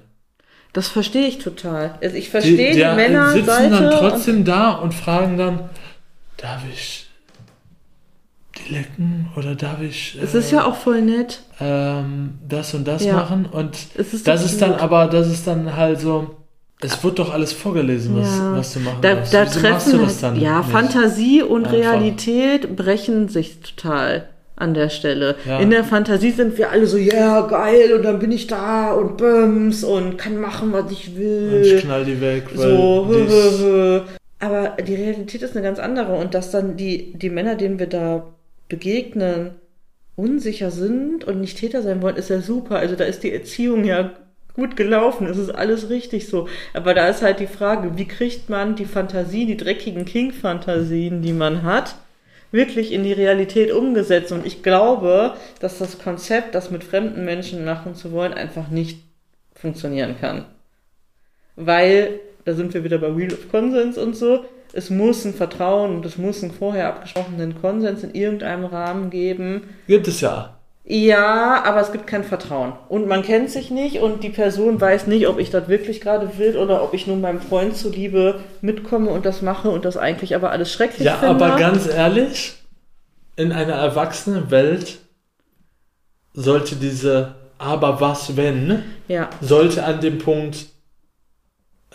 Das verstehe ich total. Also ich verstehe die, die Männer sitzen dann trotzdem da und fragen dann, darf ich die lecken oder darf ich Es äh, ist ja auch voll nett. ähm, das und das Ja. machen und Es ist das ist dann gut. aber, das ist dann halt so, es wird doch alles vorgelesen, was, Ja. was du machen Da, darfst. da Wieso treffen machst du das dann ja nicht? Fantasie und Einfach. Realität brechen sich total an der Stelle. Ja. In der Fantasie sind wir alle so, ja, geil, und dann bin ich da und bums und kann machen, was ich Und will. ich knall die weg, weil so, hö, hö, hö. Aber die Realität ist eine ganz andere und dass dann die, die Männer, denen wir da begegnen, unsicher sind und nicht Täter sein wollen, ist ja super. Also da ist die Erziehung ja gut gelaufen, es ist alles richtig so. Aber da ist halt die Frage, wie kriegt man die Fantasie, die dreckigen King-Fantasien, die man hat, wirklich in die Realität umgesetzt. Und ich glaube, dass das Konzept, das mit fremden Menschen machen zu wollen, einfach nicht funktionieren kann. Weil, da sind wir wieder bei Wheel of Consens und so, es muss ein Vertrauen und es muss einen vorher abgesprochenen Konsens in irgendeinem Rahmen geben. Gibt es ja. Ja, aber es gibt kein Vertrauen. Und man kennt sich nicht und die Person weiß nicht, ob ich das wirklich gerade will oder ob ich nur meinem Freund zuliebe mitkomme und das mache und das eigentlich aber alles schrecklich Ja, finde. aber ganz ehrlich, in einer erwachsenen Welt sollte diese aber was wenn, Ja, sollte an dem Punkt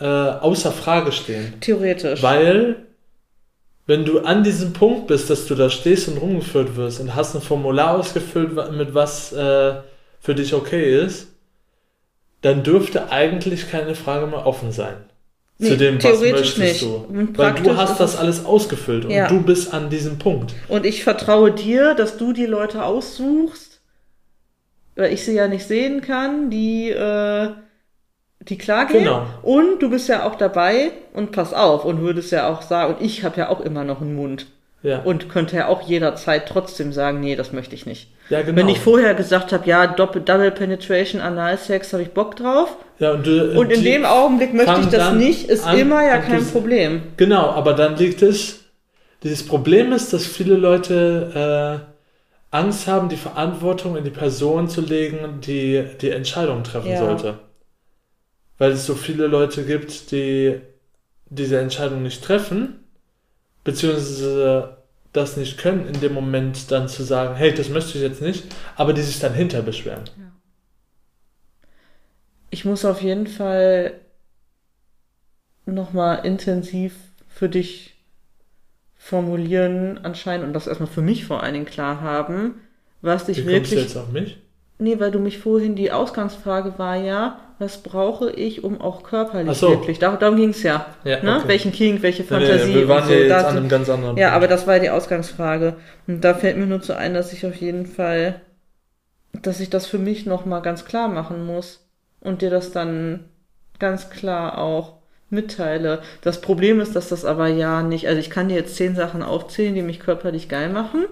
äh, außer Frage stehen. theoretisch. Weil wenn du an diesem Punkt bist, dass du da stehst und rumgeführt wirst und hast ein Formular ausgefüllt, mit was äh, für dich okay ist, dann dürfte eigentlich keine Frage mehr offen sein. Nee, zu dem, was möchtest nicht. du. Und Weil du hast das es- alles ausgefüllt und Ja. du bist an diesem Punkt. Und ich vertraue dir, dass du die Leute aussuchst, weil ich sie ja nicht sehen kann, die, äh, die klar gehen. Genau. Und du bist ja auch dabei und pass auf und würdest ja auch sagen, und ich habe ja auch immer noch einen Mund Ja, und könnte ja auch jederzeit trotzdem sagen, nee, das möchte ich nicht. ja genau. Wenn ich vorher gesagt habe, ja, Doppel, Double Penetration, Analsex, habe ich Bock drauf. ja, und, du, Und in dem Augenblick möchte ich das nicht, ist an immer ja kein du- Problem. Genau, aber dann liegt es. Dieses Problem ist, dass viele Leute äh, Angst haben, die Verantwortung in die Person zu legen, die die Entscheidung treffen Ja. sollte. Weil es so viele Leute gibt, die diese Entscheidung nicht treffen, beziehungsweise das nicht können, in dem Moment dann zu sagen, hey, das möchte ich jetzt nicht, aber die sich dann hinter beschweren. Ich muss auf jeden Fall nochmal intensiv für dich formulieren, anscheinend, und das erstmal für mich vor allen Dingen klar haben, was dich Wie kommst du wirklich. jetzt auf mich? Nee, weil du mich vorhin, die Ausgangsfrage war ja, was brauche ich, um auch körperlich so. wirklich. Dar darum ging's ja. Ja, ne? okay. Welchen King, welche Nee, nee, Fantasie. wir waren so. jetzt an einem ganz anderen ja, Punkt. aber das war die Ausgangsfrage. Und da fällt mir nur zu ein, dass ich auf jeden Fall, dass ich das für mich nochmal ganz klar machen muss und dir das dann ganz klar auch mitteile. Das Problem ist, dass das aber ja nicht, also ich kann dir jetzt zehn Sachen aufzählen, die mich körperlich geil machen,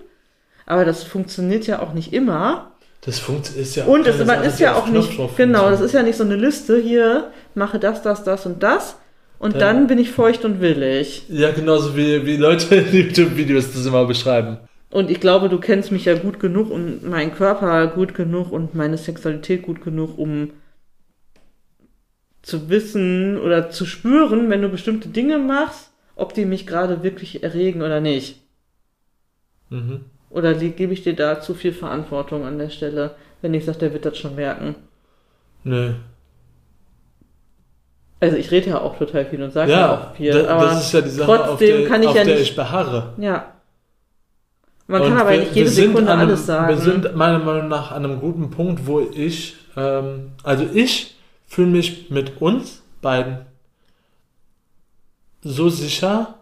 aber das funktioniert ja auch nicht immer. Das funkt ist ja Und keine man ist ja auch nicht, genau, das funktioniert. ist ja nicht so eine Liste, hier, mache das, das, das und das und Dann- dann bin ich feucht und willig. Ja, genauso wie, wie Leute in YouTube-Videos das immer beschreiben. Und ich glaube, du kennst mich ja gut genug und meinen Körper gut genug und meine Sexualität gut genug, um zu wissen oder zu spüren, wenn du bestimmte Dinge machst, ob die mich gerade wirklich erregen oder nicht. Mhm. Oder gebe ich dir da zu viel Verantwortung an der Stelle, wenn ich sage, der wird das schon merken. Nö. Also ich rede ja auch total viel und sage ja, Ja, auch viel, da, aber das ist ja die Sache, auf trotzdem der, kann ich auf ja der nicht- ich beharre. ja. Man Und kann aber wir- nicht jede Sekunde einem, alles sagen. Wir sind meiner Meinung nach an einem guten Punkt, wo ich, ähm, also ich fühle mich mit uns beiden so sicher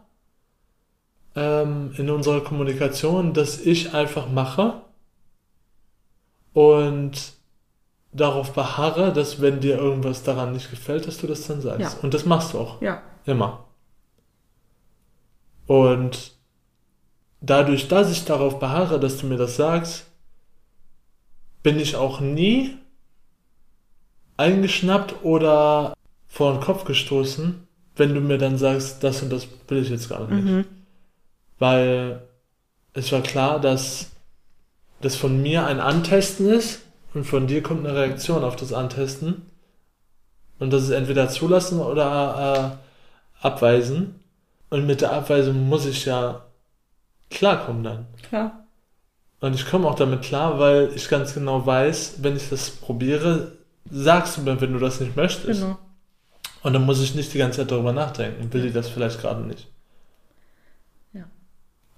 ähm, in unserer Kommunikation, dass ich einfach mache und darauf beharre, dass wenn dir irgendwas daran nicht gefällt, dass du das dann sagst. Ja. Und das machst du auch. ja. Immer. Und dadurch, dass ich darauf beharre, dass du mir das sagst, bin ich auch nie eingeschnappt oder vor den Kopf gestoßen, wenn du mir dann sagst, das und das will ich jetzt gar nicht. Mhm. Weil es war klar, dass das von mir ein Antesten ist und von dir kommt eine Reaktion auf das Antesten. Und das ist entweder zulassen oder äh, abweisen. Und mit der Abweisung muss ich ja klarkommen dann. Klar. Und ich komme auch damit klar, weil ich ganz genau weiß, wenn ich das probiere, sagst du mir, wenn du das nicht möchtest. Genau. Und dann muss ich nicht die ganze Zeit darüber nachdenken. Will ich das vielleicht gerade nicht?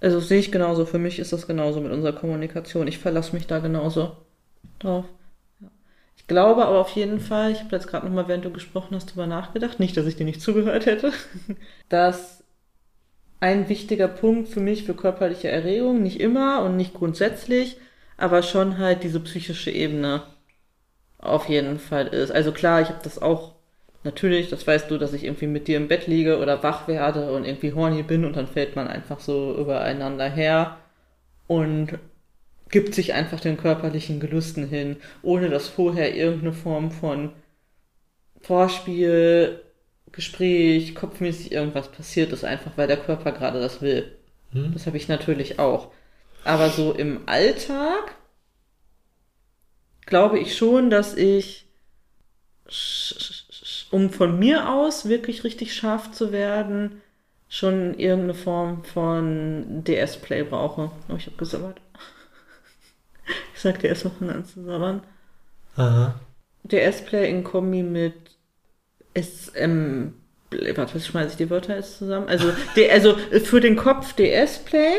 Also sehe ich genauso. Für mich ist das genauso mit unserer Kommunikation. Ich verlasse mich da genauso drauf. Ich glaube aber auf jeden Fall, ich habe jetzt gerade nochmal, während du gesprochen hast, drüber nachgedacht, nicht, dass ich dir nicht zugehört hätte, dass ein wichtiger Punkt für mich für körperliche Erregung, nicht immer und nicht grundsätzlich, aber schon halt diese psychische Ebene auf jeden Fall ist. Also klar, ich habe das auch Natürlich, das weißt du, dass ich irgendwie mit dir im Bett liege oder wach werde und irgendwie horny bin und dann fällt man einfach so übereinander her und gibt sich einfach den körperlichen Gelüsten hin, ohne dass vorher irgendeine Form von Vorspiel, Gespräch, kopfmäßig irgendwas passiert ist, einfach weil der Körper gerade das will. Hm? Das habe ich natürlich auch. Aber so im Alltag glaube ich schon, dass ich um von mir aus wirklich richtig scharf zu werden, schon irgendeine Form von DS-Play brauche. Oh, ich habe gesabbert. Ich sag DS noch an zu sabbern. Aha. DS-Play in Kombi mit warte, was schmeiße ich die Wörter jetzt zusammen? Also, also für den Kopf DS-Play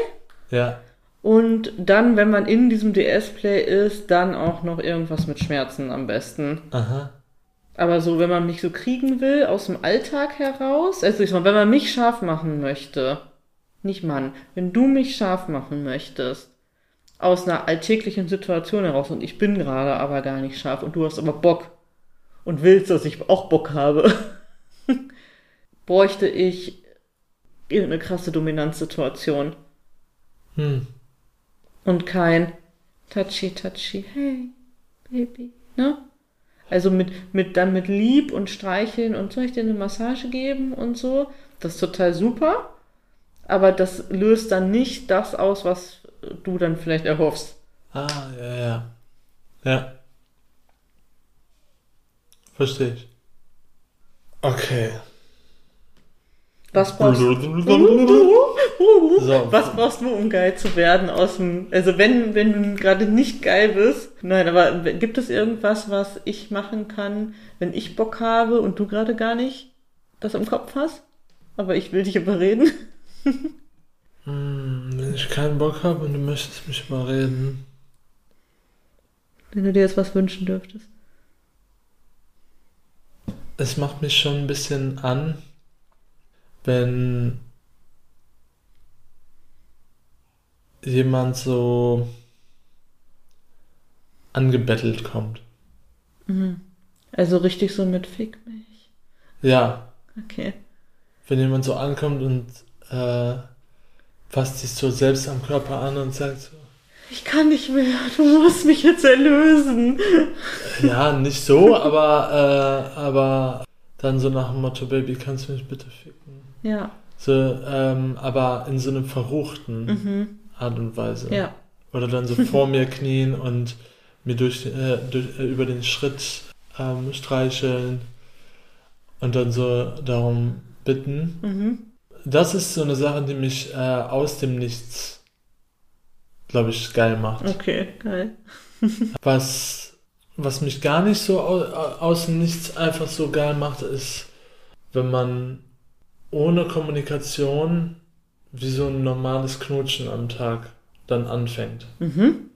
Ja. und dann, wenn man in diesem DS-Play ist, dann auch noch irgendwas mit Schmerzen am besten. Aha. Aber so, wenn man mich so kriegen will, aus dem Alltag heraus, also ich sag mal, wenn man mich scharf machen möchte, nicht Mann, wenn du mich scharf machen möchtest, aus einer alltäglichen Situation heraus und ich bin gerade aber gar nicht scharf und du hast aber Bock und willst, dass ich auch Bock habe, bräuchte ich irgendeine krasse Dominanzsituation Hm. und kein touchy touchy, hey, Baby, ne? Also mit, mit, dann mit Lieb und Streicheln und soll ich dir eine Massage geben und so. Das ist total super. Aber das löst dann nicht das aus, was du dann vielleicht erhoffst. Ah, ja, ja. Ja. Verstehe ich. Okay. Was brauchst du? So. Was brauchst du, um geil zu werden aus dem, also wenn, wenn du gerade nicht geil bist? Nein, aber gibt es irgendwas, was ich machen kann, wenn ich Bock habe und du gerade gar nicht das im Kopf hast? Aber ich will dich überreden. Hm, wenn ich keinen Bock habe und du möchtest mich überreden. Wenn du dir jetzt was wünschen dürftest. Es macht mich schon ein bisschen an, wenn jemand so angebettelt kommt. Also richtig so mit Fick mich. Ja, Okay. wenn jemand so ankommt und äh, fasst sich so selbst am Körper an und sagt so, Ich kann nicht mehr, du musst mich jetzt erlösen. ja, nicht so, aber, äh, aber dann so nach dem Motto, Baby, kannst du mich bitte ficken? Ja. So, ähm, aber in so einem verruchten Mhm. Art und Weise. Ja. Oder dann so vor mir knien und mir durch, äh, durch äh, über den Schritt ähm, streicheln und dann so darum bitten. Mhm. Das ist so eine Sache, die mich äh, aus dem Nichts, glaube ich, geil macht. Okay, geil. Was, was mich gar nicht so au, au- aus dem Nichts einfach so geil macht, ist, wenn man ohne Kommunikation wie so ein normales Knutschen am Tag dann anfängt. Mhm.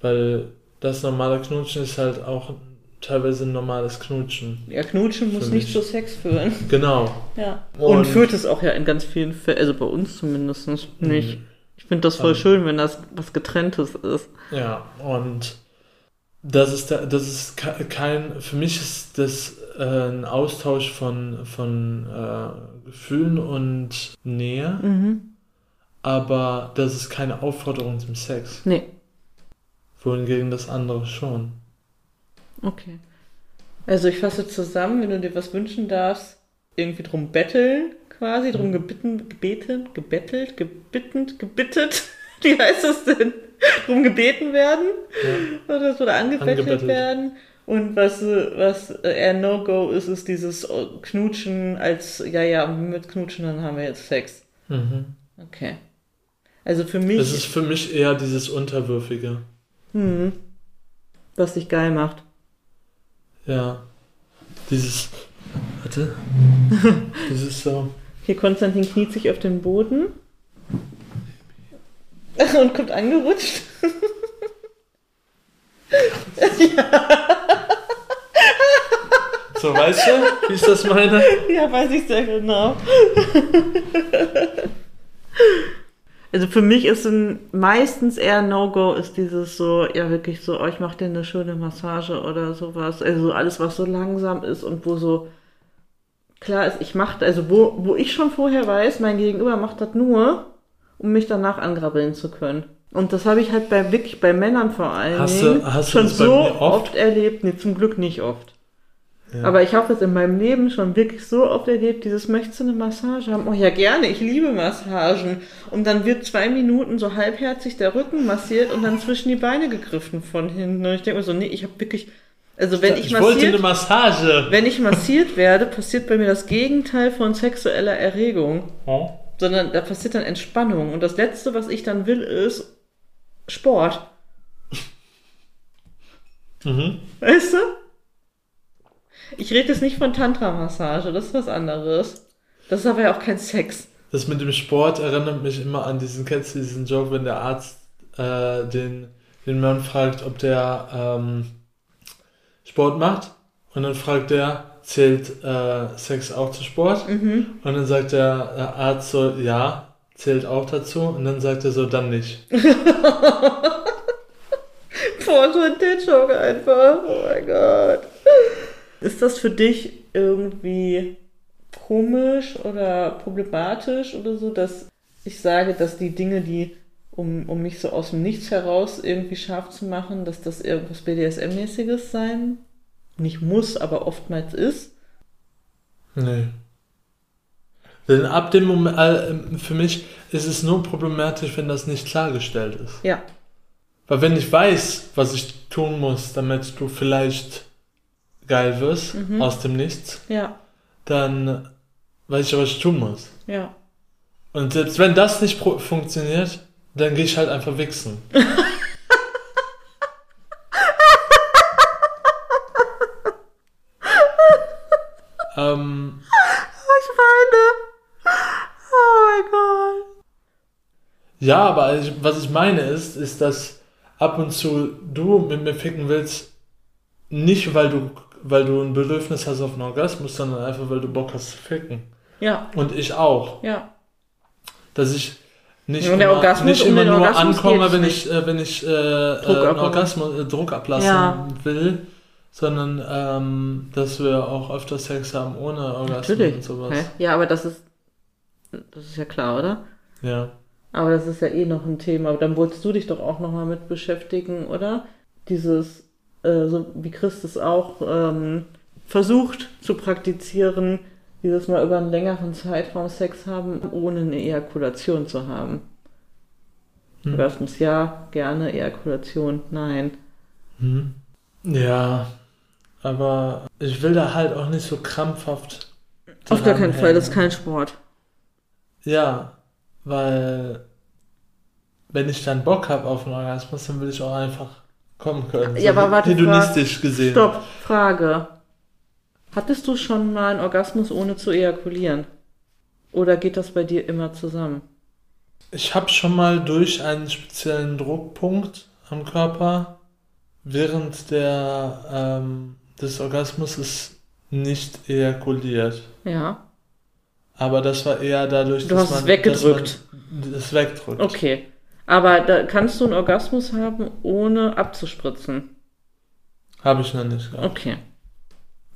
Weil das normale Knutschen ist halt auch teilweise ein normales Knutschen. Ja, Knutschen muss nicht zu Sex führen. Genau. Ja. Und, Und- führt es auch ja in ganz vielen Fällen, also bei uns zumindest nicht. Mhm. Ich finde das voll Ähm. schön, wenn das was Getrenntes ist. Ja, und das ist, da, das ist ke- kein, für mich ist das äh, ein Austausch von, von äh, Gefühlen und Nähe, Mhm. aber das ist keine Aufforderung zum Sex. Nee. Wohingegen das andere schon. Okay. Also ich fasse zusammen, wenn du dir was wünschen darfst, irgendwie drum betteln, quasi, drum Mhm. gebitten, gebeten, gebettelt, gebittend, gebittet. Wie heißt das denn? Drum gebeten werden Ja. oder so, oder angebettelt, Angebettelt. werden. Und was, was eher No-Go ist, ist dieses Knutschen als, ja, ja, mit Knutschen, dann haben wir jetzt Sex. Mhm. Okay. Also für mich, Das ist für mich eher dieses Unterwürfige. hm, was dich geil macht. Ja. Dieses. Warte. dieses so. Hier Konstantin kniet sich auf den Boden und kommt angerutscht. So, weißt du, wie ich das meine? Ja, weiß ich sehr genau. Also für mich ist ein meistens eher No-Go ist dieses so, ja wirklich so, oh, ich mache dir eine schöne Massage oder sowas. Also alles, was so langsam ist und wo so klar ist, ich mache, also wo, wo ich schon vorher weiß, mein Gegenüber macht das nur, um mich danach angrabbeln zu können. Und das habe ich halt bei wirklich bei Männern vor allen Hast du- Dingen hast du schon so mir oft? oft erlebt. Nee, zum Glück nicht oft. Ja. Aber ich habe das in meinem Leben schon wirklich so oft erlebt, dieses möchtest du eine Massage haben? Oh ja, gerne, ich liebe Massagen. Und dann wird zwei Minuten so halbherzig der Rücken massiert und dann zwischen die Beine gegriffen von hinten. Und ich denke mir so, nee, ich habe wirklich, also wenn ich, ich wollte eine massiert, Massage. wenn ich massiert werde, passiert bei mir das Gegenteil von sexueller Erregung. Hm? Sondern da passiert dann Entspannung. Und das Letzte, was ich dann will, ist Sport. Mhm. Weißt du? Ich rede jetzt nicht von Tantra-Massage, das ist was anderes. Das ist aber ja auch kein Sex. Das mit dem Sport erinnert mich immer an diesen, kennst du diesen Joke, wenn der Arzt äh, den, den Mann fragt, ob der ähm, Sport macht und dann fragt der, zählt äh, Sex auch zu Sport? Mhm. Und dann sagt der äh, Arzt so, ja, zählt auch dazu und dann sagt er so, dann nicht. Boah, so ein Joke einfach. Oh mein Gott. Ist das für dich irgendwie komisch oder problematisch oder so, dass ich sage, dass die Dinge, die, um, um mich so aus dem Nichts heraus irgendwie scharf zu machen, dass das irgendwas BDSM-mäßiges sein nicht muss, aber oftmals ist? Nee. Denn ab dem Moment, äh, für mich ist es nur problematisch, wenn das nicht klargestellt ist. Ja. Weil wenn ich weiß, was ich tun muss, damit du vielleicht geil wirst, Mhm. aus dem Nichts, Ja. dann weiß ich, was ich tun muss. Ja. Und selbst wenn das nicht funktioniert, dann gehe ich halt einfach wichsen. ähm, Ich meine. Oh mein Gott. ja, aber ich, was ich meine ist, ist, dass ab und zu du mit mir ficken willst, nicht weil du, weil du ein Bedürfnis hast auf einen Orgasmus, sondern einfach weil du Bock hast zu ficken. Ja. Und ich auch. Ja. Dass ich nicht Und immer, nicht um immer den nur ankomme, wenn ich, äh, wenn ich äh, Druck äh, einen ablassen. Orgasmus, äh, Druck ablassen Ja. will, sondern ähm, dass wir auch öfter Sex haben ohne Orgasmus und Natürlich. sowas. Hä? Ja, aber das ist. Das ist ja klar, oder? Ja. Aber das ist ja eh noch ein Thema. Aber dann wolltest du dich doch auch nochmal mit beschäftigen, oder? Dieses, äh, so wie Christus auch ähm, versucht zu praktizieren, dieses Mal über einen längeren Zeitraum Sex haben, ohne eine Ejakulation zu haben. Hm. Orgasmus ja, gerne, Ejakulation nein. Hm. Ja. Aber ich will da halt auch nicht so krampfhaft. Auf gar keinen Fall, das ist kein Sport. Ja, weil wenn ich dann Bock habe auf einen Orgasmus, dann will ich auch einfach kommen können. Ja, aber warte, hedonistisch gesehen. Stopp, Frage. Hattest du schon mal einen Orgasmus ohne zu ejakulieren? Oder geht das bei dir immer zusammen? Ich habe schon mal durch einen speziellen Druckpunkt am Körper während der, ähm, des Orgasmus nicht ejakuliert. Ja. Aber das war eher dadurch, Du hast es weggedrückt. Dass man das wegdrückt. Okay. Aber da kannst du einen Orgasmus haben, ohne abzuspritzen. Habe ich noch nicht gehabt. Okay.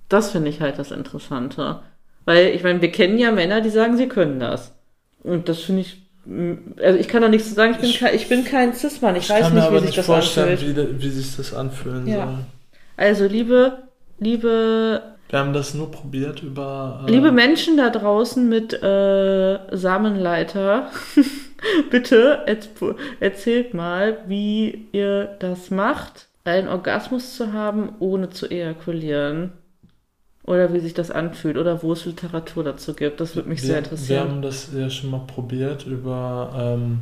Das finde ich halt das Interessante. Weil, ich meine, wir kennen ja Männer, die sagen, sie können das. Und das finde ich. mm, Also ich kann da nichts zu sagen, ich bin, Ich- kein, ich bin kein Cis-Mann, ich, Ich weiß kann nicht, mir wie sich nicht das vorstellen, anfühlt. wie, wie sich das anfühlen Ja. soll. Also, liebe, liebe Wir haben das nur probiert über. äh, Liebe Menschen da draußen mit äh, Samenleiter, bitte erz- erzählt mal, wie ihr das macht, einen Orgasmus zu haben, ohne zu ejakulieren. Oder wie sich das anfühlt oder wo es Literatur dazu gibt. Das würde mich wir, sehr Wir interessieren. haben das ja schon mal probiert über, ähm,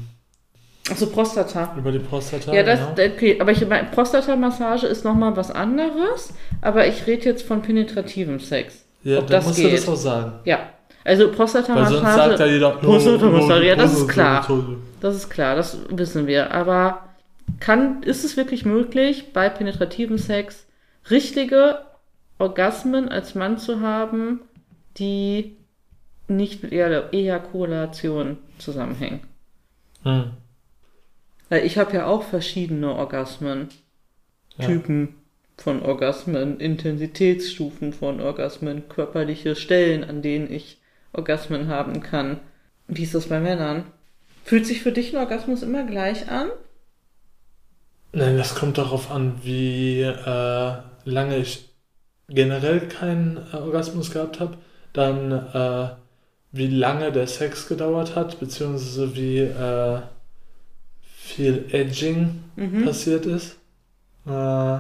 Achso, Prostata. über die Prostata. Ja, das, genau. okay, aber ich meine, Prostatamassage ist nochmal was anderes, aber ich rede jetzt von penetrativem Sex. ja, ob dann das musst du geht. das auch sagen. Ja, also Weil sonst sagt ja Prostatamassage, jeder. Prostata-Massage, ja, das ist klar. Das ist klar, das wissen wir, aber kann, ist es wirklich möglich, bei penetrativem Sex richtige Orgasmen als Mann zu haben, die nicht mit Eja- Ejakulation zusammenhängen? Hm. Weil ich habe ja auch verschiedene Orgasmen. Ja. Typen von Orgasmen, Intensitätsstufen von Orgasmen, körperliche Stellen, an denen ich Orgasmen haben kann. Wie ist das bei Männern? Fühlt sich für dich ein Orgasmus immer gleich an? Nein, das kommt darauf an, wie äh, lange ich generell keinen äh, Orgasmus gehabt habe, dann äh, wie lange der Sex gedauert hat, beziehungsweise wie äh, viel Edging Mhm. passiert ist, äh,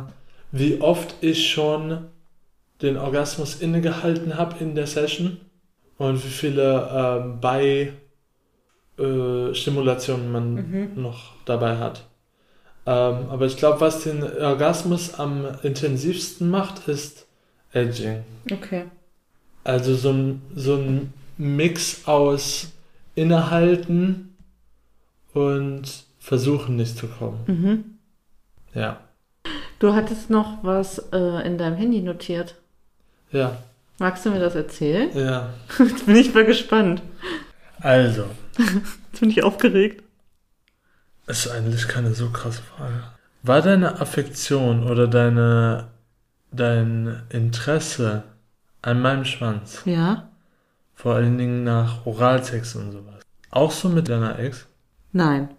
wie oft ich schon den Orgasmus innegehalten habe in der Session und wie viele ähm, äh, Stimulationen man Mhm. noch dabei hat. Ähm, aber ich glaube, was den Orgasmus am intensivsten macht, ist Edging. Okay. Also so ein, so ein Mix aus innehalten und versuchen nicht zu kommen. Mhm. Ja. Du hattest noch was äh, in deinem Handy notiert. Ja. Magst du mir das erzählen? Ja. Jetzt bin ich mal gespannt. Also, Jetzt bin ich aufgeregt. ist eigentlich keine so krasse Frage. War deine Affektion oder deine dein Interesse an meinem Schwanz, Ja? vor allen Dingen nach Oralsex und sowas, auch so mit deiner Ex? Nein.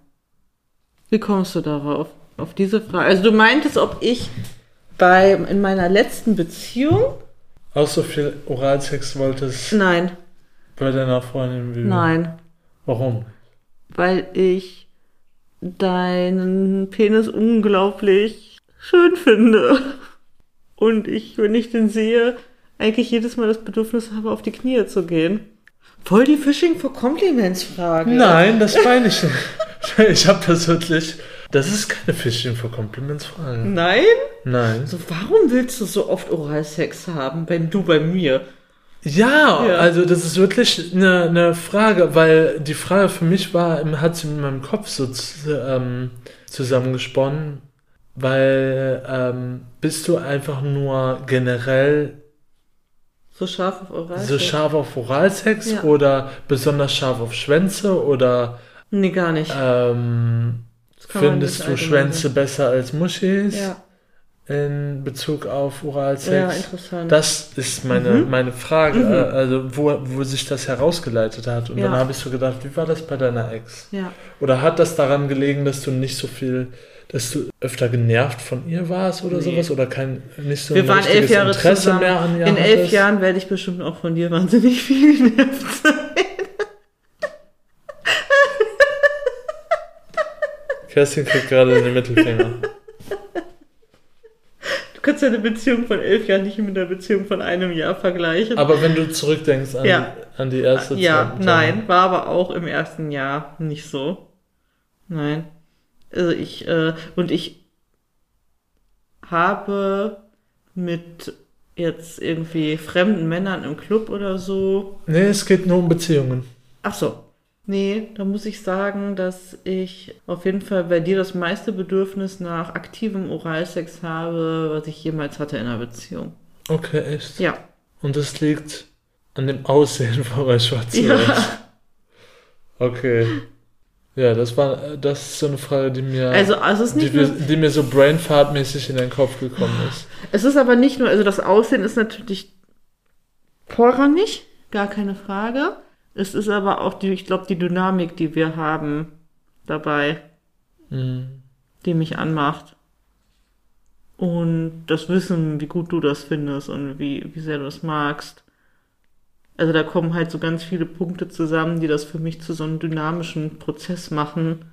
Wie kommst du darauf? Auf diese Frage. Also du meintest, ob ich bei in meiner letzten Beziehung? Auch so viel Oralsex wolltest Nein, bei deiner Freundin wie nein. Warum? Weil ich deinen Penis unglaublich schön finde. Und ich, wenn ich den sehe, eigentlich jedes Mal das Bedürfnis habe, auf die Knie zu gehen. Voll die Fishing for Compliments Frage. Nein, das meine ich nicht. Ich habe das wirklich. Das ist keine Fishing for Compliments Frage. Nein? Nein. So, warum willst du so oft Oralsex haben, wenn du bei mir? Ja, Ja. also das ist wirklich eine, eine Frage, weil die Frage für mich war, hat sie in meinem Kopf so ähm, zusammengesponnen, weil ähm, bist du einfach nur generell So scharf auf Oralsex? so scharf auf Oralsex Ja. oder besonders scharf auf Schwänze oder Nee, gar nicht. ähm, findest du Schwänze besser als Muschis Ja, in Bezug auf Oralsex? ja, interessant. Das ist meine, Mhm. meine Frage, Mhm. also wo, wo sich das herausgeleitet hat. Und Ja. dann habe ich so gedacht, wie war das bei deiner Ex? ja. Oder hat das daran gelegen, dass du nicht so viel, dass du öfter genervt von ihr warst oder Nee. sowas? Oder kein, nicht so Wir waren elf Jahre Interesse zusammen. mehr an ihr In elf hattest? Jahren werde ich bestimmt auch von dir wahnsinnig viel genervt sein. Kerstin kriegt gerade den Mittelfinger. Du kannst deine Beziehung von elf Jahren nicht mit der Beziehung von einem Jahr vergleichen. Aber wenn du zurückdenkst an, Ja. an die erste ja, Zeit. nein, war aber auch im ersten Jahr nicht so. Nein. Also ich, äh, und ich habe mit jetzt irgendwie fremden Männern im Club oder so. Nee, es geht nur um Beziehungen. Ach so. Nee, da muss ich sagen, dass ich auf jeden Fall bei dir das meiste Bedürfnis nach aktivem Oralsex habe, was ich jemals hatte in einer Beziehung. Okay, echt. Ja. Und das liegt an dem Aussehen von meinem schwarzen Ja. Okay. Ja, das war, das ist so eine Frage, die mir, Also, also es ist die, nicht mir- nur, die mir so brainfartmäßig in den Kopf gekommen ist. es ist aber nicht nur, also das Aussehen ist natürlich vorrangig, gar keine Frage. Es ist aber auch die, ich glaube, die Dynamik, die wir haben dabei, Mhm. die mich anmacht. Und das Wissen, wie gut du das findest und wie, wie sehr du das magst. Also da kommen halt so ganz viele Punkte zusammen, die das für mich zu so einem dynamischen Prozess machen.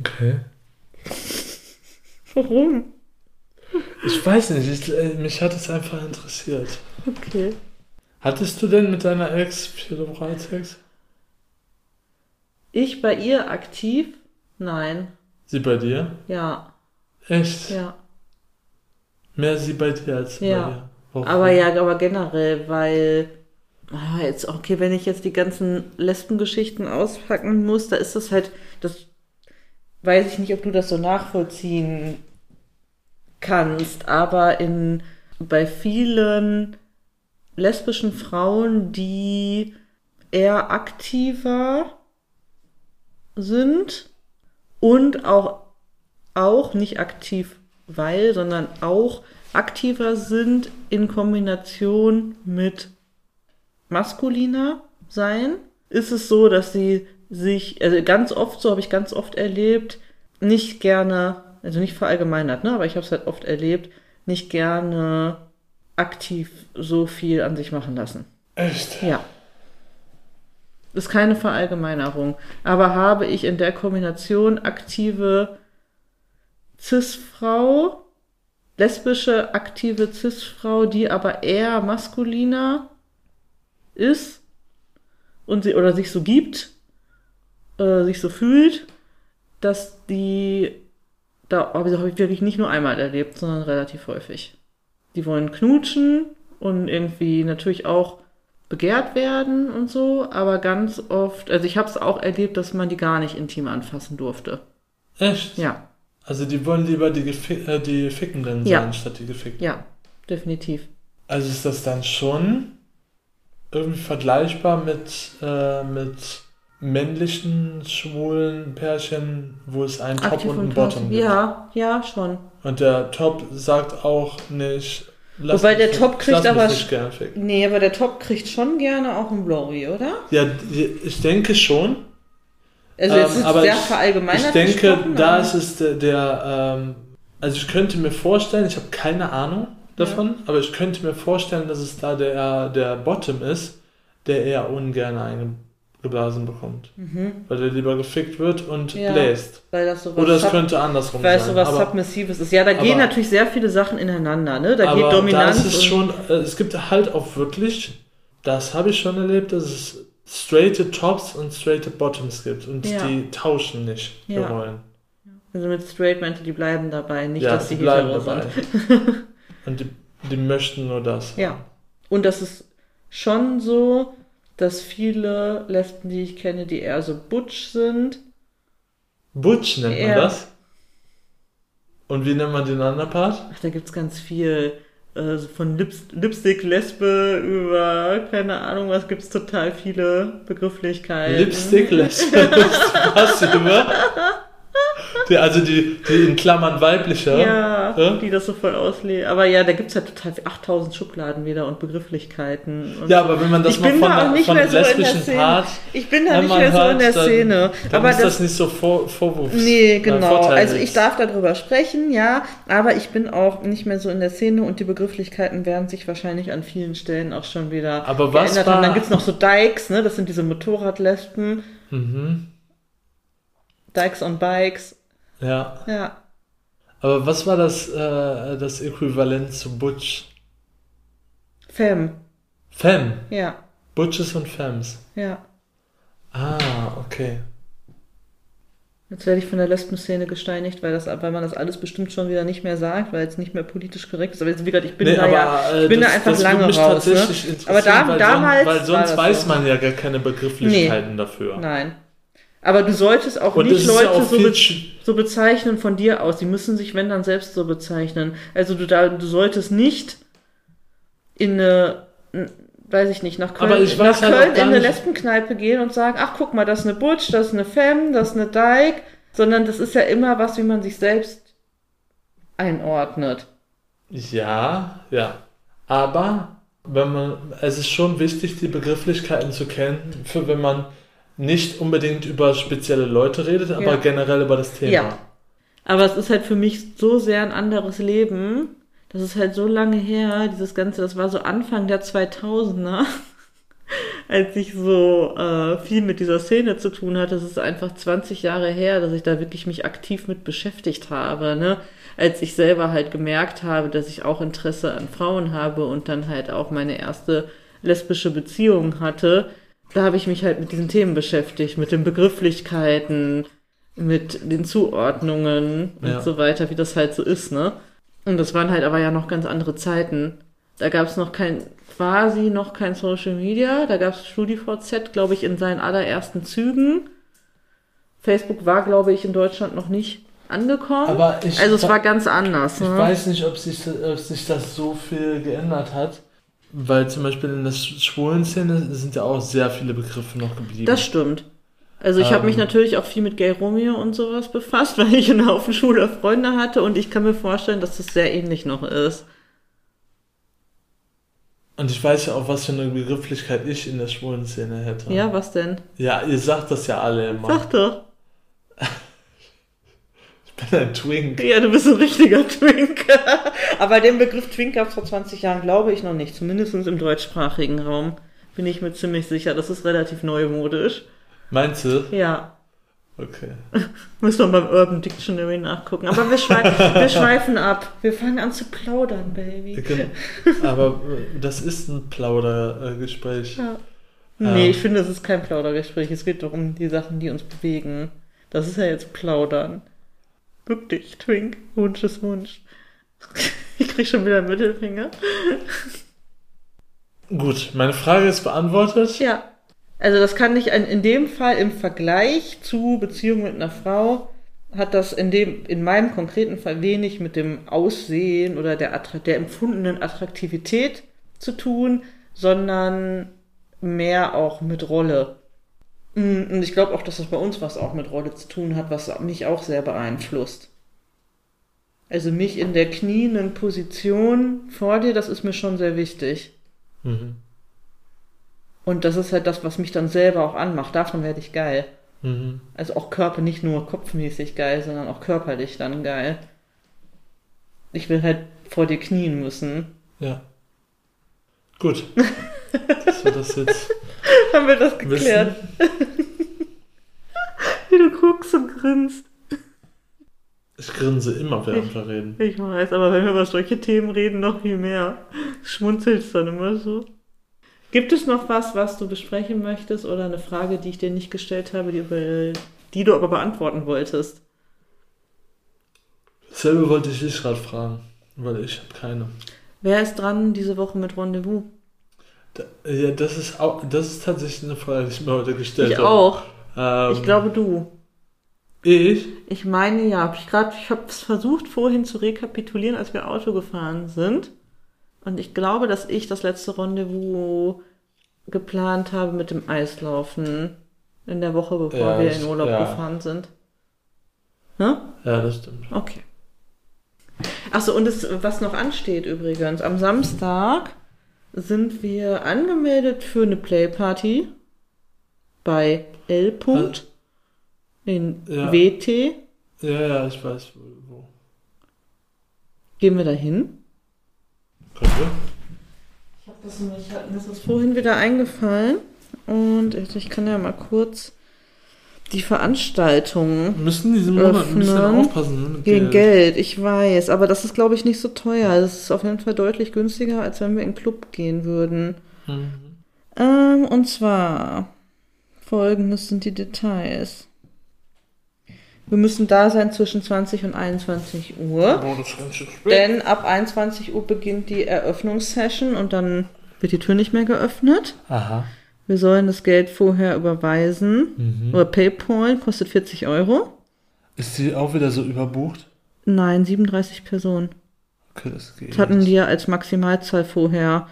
Okay. Warum? Ich weiß nicht, ich, äh, mich hat es einfach interessiert. Okay. Hattest du denn mit deiner Ex viel Oralsex? Ich bei ihr aktiv? Nein. Sie bei dir? Ja, Echt? ja. Mehr sie bei dir als Ja. bei dir? Warum? Aber ja, aber generell, weil ah, jetzt okay, wenn ich jetzt die ganzen Lesbengeschichten auspacken muss, da ist das halt, das weiß ich nicht, ob du das so nachvollziehen kannst, aber in bei vielen lesbischen Frauen, die eher aktiver sind und auch auch nicht aktiv weil, sondern auch aktiver sind in Kombination mit maskuliner sein, ist es so, dass sie sich, also ganz oft, so habe ich ganz oft erlebt, nicht gerne, also nicht verallgemeinert, ne, aber ich habe es halt oft erlebt, nicht gerne aktiv so viel an sich machen lassen. Echt? Ja. Ist keine Verallgemeinerung. Aber habe ich in der Kombination aktive Cis-Frau, lesbische aktive Cis-Frau, die aber eher maskuliner ist und sie oder sich so gibt, äh, sich so fühlt, dass die da habe ich, wirklich nicht nur einmal erlebt, sondern relativ häufig. Die wollen knutschen und irgendwie natürlich auch begehrt werden und so, aber ganz oft, also ich habe es auch erlebt, dass man die gar nicht intim anfassen durfte. Echt? Ja, Also die wollen lieber die, Gefi äh, die Fickenden Ja. sein, statt die Gefickten. ja, definitiv. Also ist das dann schon irgendwie vergleichbar mit, äh, mit männlichen, schwulen Pärchen, wo es einen Top Aktiv und einen Bottom gibt. Ja, ja, schon. Und der Top sagt auch nicht, lass Wobei der Top kriegt aber. Nee, aber der Top kriegt schon gerne auch ein Blowy, oder? Ja, ich denke schon. Also jetzt Ähm, ist aber sehr ich- verallgemeinert Ich denke, da ist es der, der ähm, also ich könnte mir vorstellen, ich habe keine Ahnung davon, aber ich könnte mir vorstellen, dass es da der, der Bottom ist, der eher ungern eingeblasen bekommt. Weil der lieber gefickt wird und Mhm. Ja. bläst. Weil das so was Oder es könnte andersrum weil es sein. so was aber, Submissives ist. Ja, da gehen aber- natürlich sehr viele Sachen ineinander, ne? Da geht Dominanz da ist es schon, äh, es gibt halt auch wirklich, das habe ich schon erlebt, dass es straighte Tops und straighte Bottoms gibt und Ja. die tauschen nicht die Ja. Rollen. Also mit Straight meinte, die bleiben dabei, nicht, ja, dass sie die bleiben dabei. sind. und die, die möchten nur das. Ja. Und das ist schon so, dass viele Lesben, die ich kenne, die eher so butch sind, Butch nennt man das. Und wie nennt man den anderen Part? ach, da gibt's ganz viel, äh, so von Lips Lipstick, Lesbe über, keine Ahnung, was gibt's total viele Begrifflichkeiten. Lipstick Lesbe. Was über? Die, also die, die in Klammern weiblicher. Ja, Ja? die das so voll auslegen. Aber ja, da gibt's ja total 8000 Schubladen wieder und Begrifflichkeiten. Und Ja, aber wenn man das mal von, da der- von dem so lesbischen. Part Ich bin da nicht mehr so in der Szene. Dann aber ist das, das nicht so vor, Vorwurfs. Nee, äh, genau. Vorteil Also ich darf darüber sprechen, ja, aber ich bin auch nicht mehr so in der Szene und die Begrifflichkeiten werden sich wahrscheinlich an vielen Stellen auch schon wieder Aber was geändert war-. Dann gibt's noch so Dykes, ne? Das sind diese Motorradlesben. Mhm. Dykes on Bikes. Ja. Ja. Aber was war das, äh, das Äquivalent zu Butch? Femme. Femme. Ja. Butches und Femmes. Ja. Ah, okay. Jetzt werde ich von der Lesben-Szene gesteinigt, weil, das, weil man das alles bestimmt schon wieder nicht mehr sagt, weil es nicht mehr politisch korrekt ist. Aber jetzt, wie gesagt, ich bin Nee, da ja, äh, ich bin das- da einfach das lange mich raus. Ne? tatsächlich interessieren, Aber da, weil damals. Weil sonst weiß man ja gar keine Begrifflichkeiten dafür. Nein. Aber du solltest auch Und nicht ja Leute auch so, be so bezeichnen von dir aus. Die müssen sich, wenn dann, selbst so bezeichnen. Also du, da, du solltest nicht in eine, weiß ich nicht, nach Köln, nach halt Köln in gar eine Lesbenkneipe gehen und sagen, ach guck mal, das ist eine Butch, das ist eine Femme, das ist eine Dyke. Sondern das ist ja immer was, wie man sich selbst einordnet. Ja, ja. Aber wenn man, es ist schon wichtig, die Begrifflichkeiten zu kennen, für wenn man nicht unbedingt über spezielle Leute redet, aber Ja. generell über das Thema. Ja. Aber es ist halt für mich so sehr ein anderes Leben. Das ist halt so lange her, dieses Ganze, das war so Anfang der 2000er, als ich so äh, viel mit dieser Szene zu tun hatte. Das ist einfach 20 Jahre her, dass ich da wirklich mich aktiv mit beschäftigt habe, ne? Als ich selber halt gemerkt habe, dass ich auch Interesse an Frauen habe und dann halt auch meine erste lesbische Beziehung hatte. Da habe ich mich halt mit diesen Themen beschäftigt, mit den Begrifflichkeiten, mit den Zuordnungen Ja. und so weiter, wie das halt so ist, ne? Und das waren halt aber ja noch ganz andere Zeiten. Da gab es noch kein, quasi noch kein Social Media. Da gab es StudiVZ, glaube ich, in seinen allerersten Zügen. Facebook war, glaube ich, in Deutschland noch nicht angekommen. Aber ich, also es war ganz anders. ich ne? weiß nicht, ob sich, ob sich das so viel geändert hat. Weil zum Beispiel in der schwulen Szene sind ja auch sehr viele Begriffe noch geblieben. Das stimmt. Also ich habe Ähm. mich natürlich auch viel mit Gay Romeo und sowas befasst, weil ich in Haufen Schule Freunde hatte und ich kann mir vorstellen, dass das sehr ähnlich noch ist. Und ich weiß ja auch, was für eine Begrifflichkeit ich in der schwulen Szene hätte. Ja, was denn? Ja, ihr sagt das ja alle immer. Sag doch. Ich bin ein Twink. Ja, du bist ein richtiger Twink. Aber den Begriff Twink gab es vor 20 Jahren, glaube ich, noch nicht. Zumindest im deutschsprachigen Raum. Bin ich mir ziemlich sicher. Das ist relativ neumodisch. Meinst du? Ja. Okay. Müssen wir beim Urban Dictionary nachgucken. Aber wir, schwei wir schweifen ab. Wir fangen an zu plaudern, Baby. Gen- Aber äh, das ist ein Plaudergespräch. Ja. Nee, Ähm. ich finde, es ist kein Plaudergespräch. Es geht doch um die Sachen, die uns bewegen. Das ist ja jetzt Plaudern. Wirklich, Twink, Wunsch ist Wunsch. Ich krieg schon wieder einen Mittelfinger. Gut, meine Frage ist beantwortet. Ja. Also das kann nicht in, in dem Fall im Vergleich zu Beziehung mit einer Frau hat das in dem in meinem konkreten Fall wenig mit dem Aussehen oder der der empfundenen Attraktivität zu tun, sondern mehr auch mit Rolle. Mm, Und ich glaube auch, dass das bei uns was auch mit Rolle zu tun hat, was mich auch sehr beeinflusst. Also mich in der knienden Position vor dir, das ist mir schon sehr wichtig. Mhm. Und das ist halt das, was mich dann selber auch anmacht. Davon werde ich geil. Mhm. Also auch Körper, nicht nur kopfmäßig geil, sondern auch körperlich dann geil. Ich will halt vor dir knien müssen. Ja. Gut. Dass wir das jetzt Haben wir das geklärt? Wie du guckst und grinst. Ich grinse immer, während wir reden. Ich weiß, aber wenn wir über solche Themen reden, noch viel mehr. Schmunzelst dann immer so. Gibt es noch was, was du besprechen möchtest oder eine Frage, die ich dir nicht gestellt habe, die, über, die du aber beantworten wolltest? Dasselbe wollte ich dich gerade fragen, weil ich habe keine. Wer ist dran diese Woche mit Rendezvous? Ja, das ist auch, das ist tatsächlich eine Frage, die ich mir heute gestellt Ich habe. auch. Ähm, Ich glaube du. Ich? Ich meine ja, hab ich gerade, ich habe es versucht vorhin zu rekapitulieren, als wir Auto gefahren sind. Und ich glaube, dass ich das letzte Rendezvous geplant habe mit dem Eislaufen in der Woche, bevor Ja, wir das- in Urlaub ja. gefahren sind. Ne? Ja, das stimmt. Okay. Achso, und es, was noch ansteht übrigens, am Samstag sind wir angemeldet für eine Playparty bei L. Punkt in Ja. WT. Ja, ja, ich weiß wo. wo. Gehen wir da hin? Könnte? Ich habe das nämlich, mir ist das vorhin wieder eingefallen. Und ich kann ja mal kurz die Veranstaltung Müssen diesen Monat ein bisschen aufpassen. Ne, gegen Geld, ich weiß. Aber das ist, glaube ich, nicht so teuer. Das ist auf jeden Fall deutlich günstiger, als wenn wir in den Club gehen würden. Mhm. Ähm, und zwar folgendes sind die Details. Wir müssen da sein zwischen 20 und 21 Uhr. Oh, das ist ganz schön spät. Denn ab 21 Uhr beginnt die Eröffnungssession und dann wird die Tür nicht mehr geöffnet. Aha. Wir sollen das Geld vorher überweisen. Mhm. Oder PayPal kostet 40 Euro. Ist die auch wieder so überbucht? Nein, 37 Personen. Okay, das geht. Das hatten die ja als Maximalzahl vorher,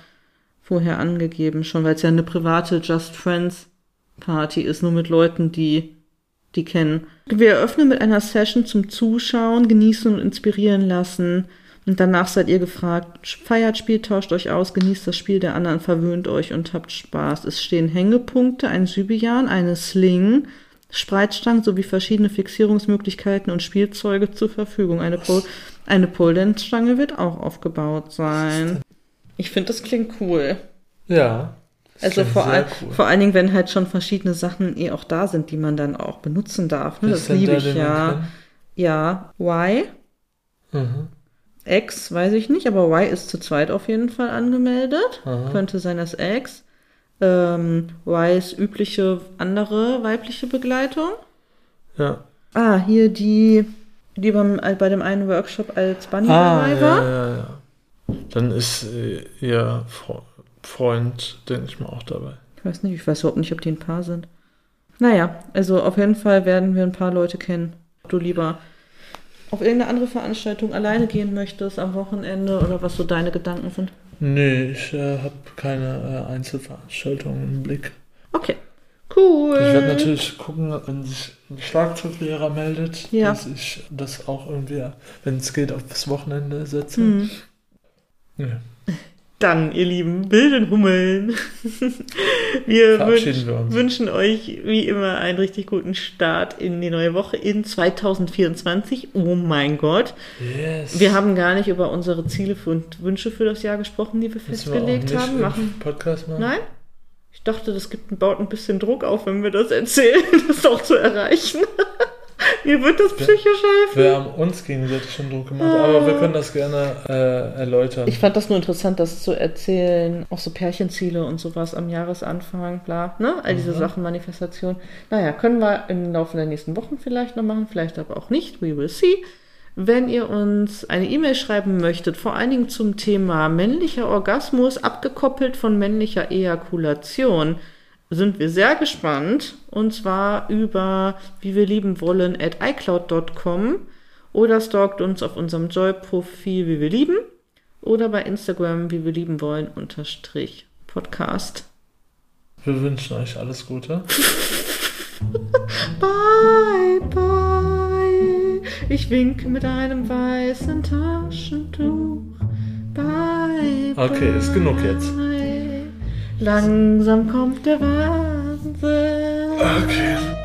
vorher angegeben, schon weil es ja eine private Just Friends Party ist, nur mit Leuten, die die kennen. Wir eröffnen mit einer Session zum Zuschauen, genießen und inspirieren lassen. Und danach seid ihr gefragt, feiert, spielt, tauscht euch aus, genießt das Spiel der anderen, verwöhnt euch und habt Spaß. Es stehen Hängepunkte, ein Sybian, eine Sling, Spreitstangen sowie verschiedene Fixierungsmöglichkeiten und Spielzeuge zur Verfügung. Eine, Pole, eine Pole Dance Stange wird auch aufgebaut sein. Ich finde, das klingt cool. Ja. Also vor, all, cool. vor allen Dingen, wenn halt schon verschiedene Sachen eh auch da sind, die man dann auch benutzen darf. Ne? Das liebe ich ja. Ja, Y, kennen? Mhm. X weiß ich nicht, aber Y ist zu zweit auf jeden Fall angemeldet. Aha. Könnte sein, dass X. Ähm, Y ist übliche andere weibliche Begleitung. Ja. Ah, hier die, die beim, bei dem einen Workshop als Bunny Ah, dabei ja, war. ja, ja. Dann ist äh, ihr Fre- Freund, denke ich mal, auch dabei. Ich weiß nicht, ich weiß überhaupt nicht, ob die ein Paar sind. Naja, also auf jeden Fall werden wir ein paar Leute kennen. Du lieber auf irgendeine andere Veranstaltung alleine gehen möchtest am Wochenende oder was so deine Gedanken sind. Nee, ich äh, habe keine äh, Einzelveranstaltungen im Blick. Okay. Cool. Ich werde natürlich gucken, wenn sich ein Schlagzeuglehrer meldet, Ja. dass ich das auch irgendwie, wenn es geht, aufs Wochenende setze. Hm. Ja. Dann, ihr lieben wilden Hummeln, wir wünsch, wir wünschen euch wie immer einen richtig guten Start in die neue Woche in 2024. Oh mein Gott. Yes. Wir haben gar nicht über unsere Ziele und Wünsche für das Jahr gesprochen, die wir wir auch festgelegt nicht haben. Machen. Podcast machen? Nein? Ich dachte, das gibt, baut ein bisschen Druck auf, wenn wir das erzählen, das auch zu erreichen. Mir wird das psychisch helfen. Wir haben uns gegenseitig schon Druck gemacht, aber wir können das gerne äh, erläutern. Ich fand das nur interessant, das zu erzählen. Auch so Pärchenziele und sowas am Jahresanfang, bla, ne? All diese Mhm. Sachen, Manifestation. Naja, können wir im Laufe der nächsten Wochen vielleicht noch machen, vielleicht aber auch nicht. We will see. Wenn ihr uns eine E-Mail schreiben möchtet, vor allen Dingen zum Thema männlicher Orgasmus, abgekoppelt von männlicher Ejakulation, sind wir sehr gespannt. Und zwar über wie wir lieben wollen at iCloud.com oder stalkt uns auf unserem Joy-Profil wie wir lieben oder bei Instagram wie wir lieben wollen unterstrich Podcast. Wir wünschen euch alles Gute. Bye, bye. Ich winke mit einem weißen Taschentuch. Bye. Okay, bye. ist genug jetzt. Langsam kommt der Wahnsinn. Okay.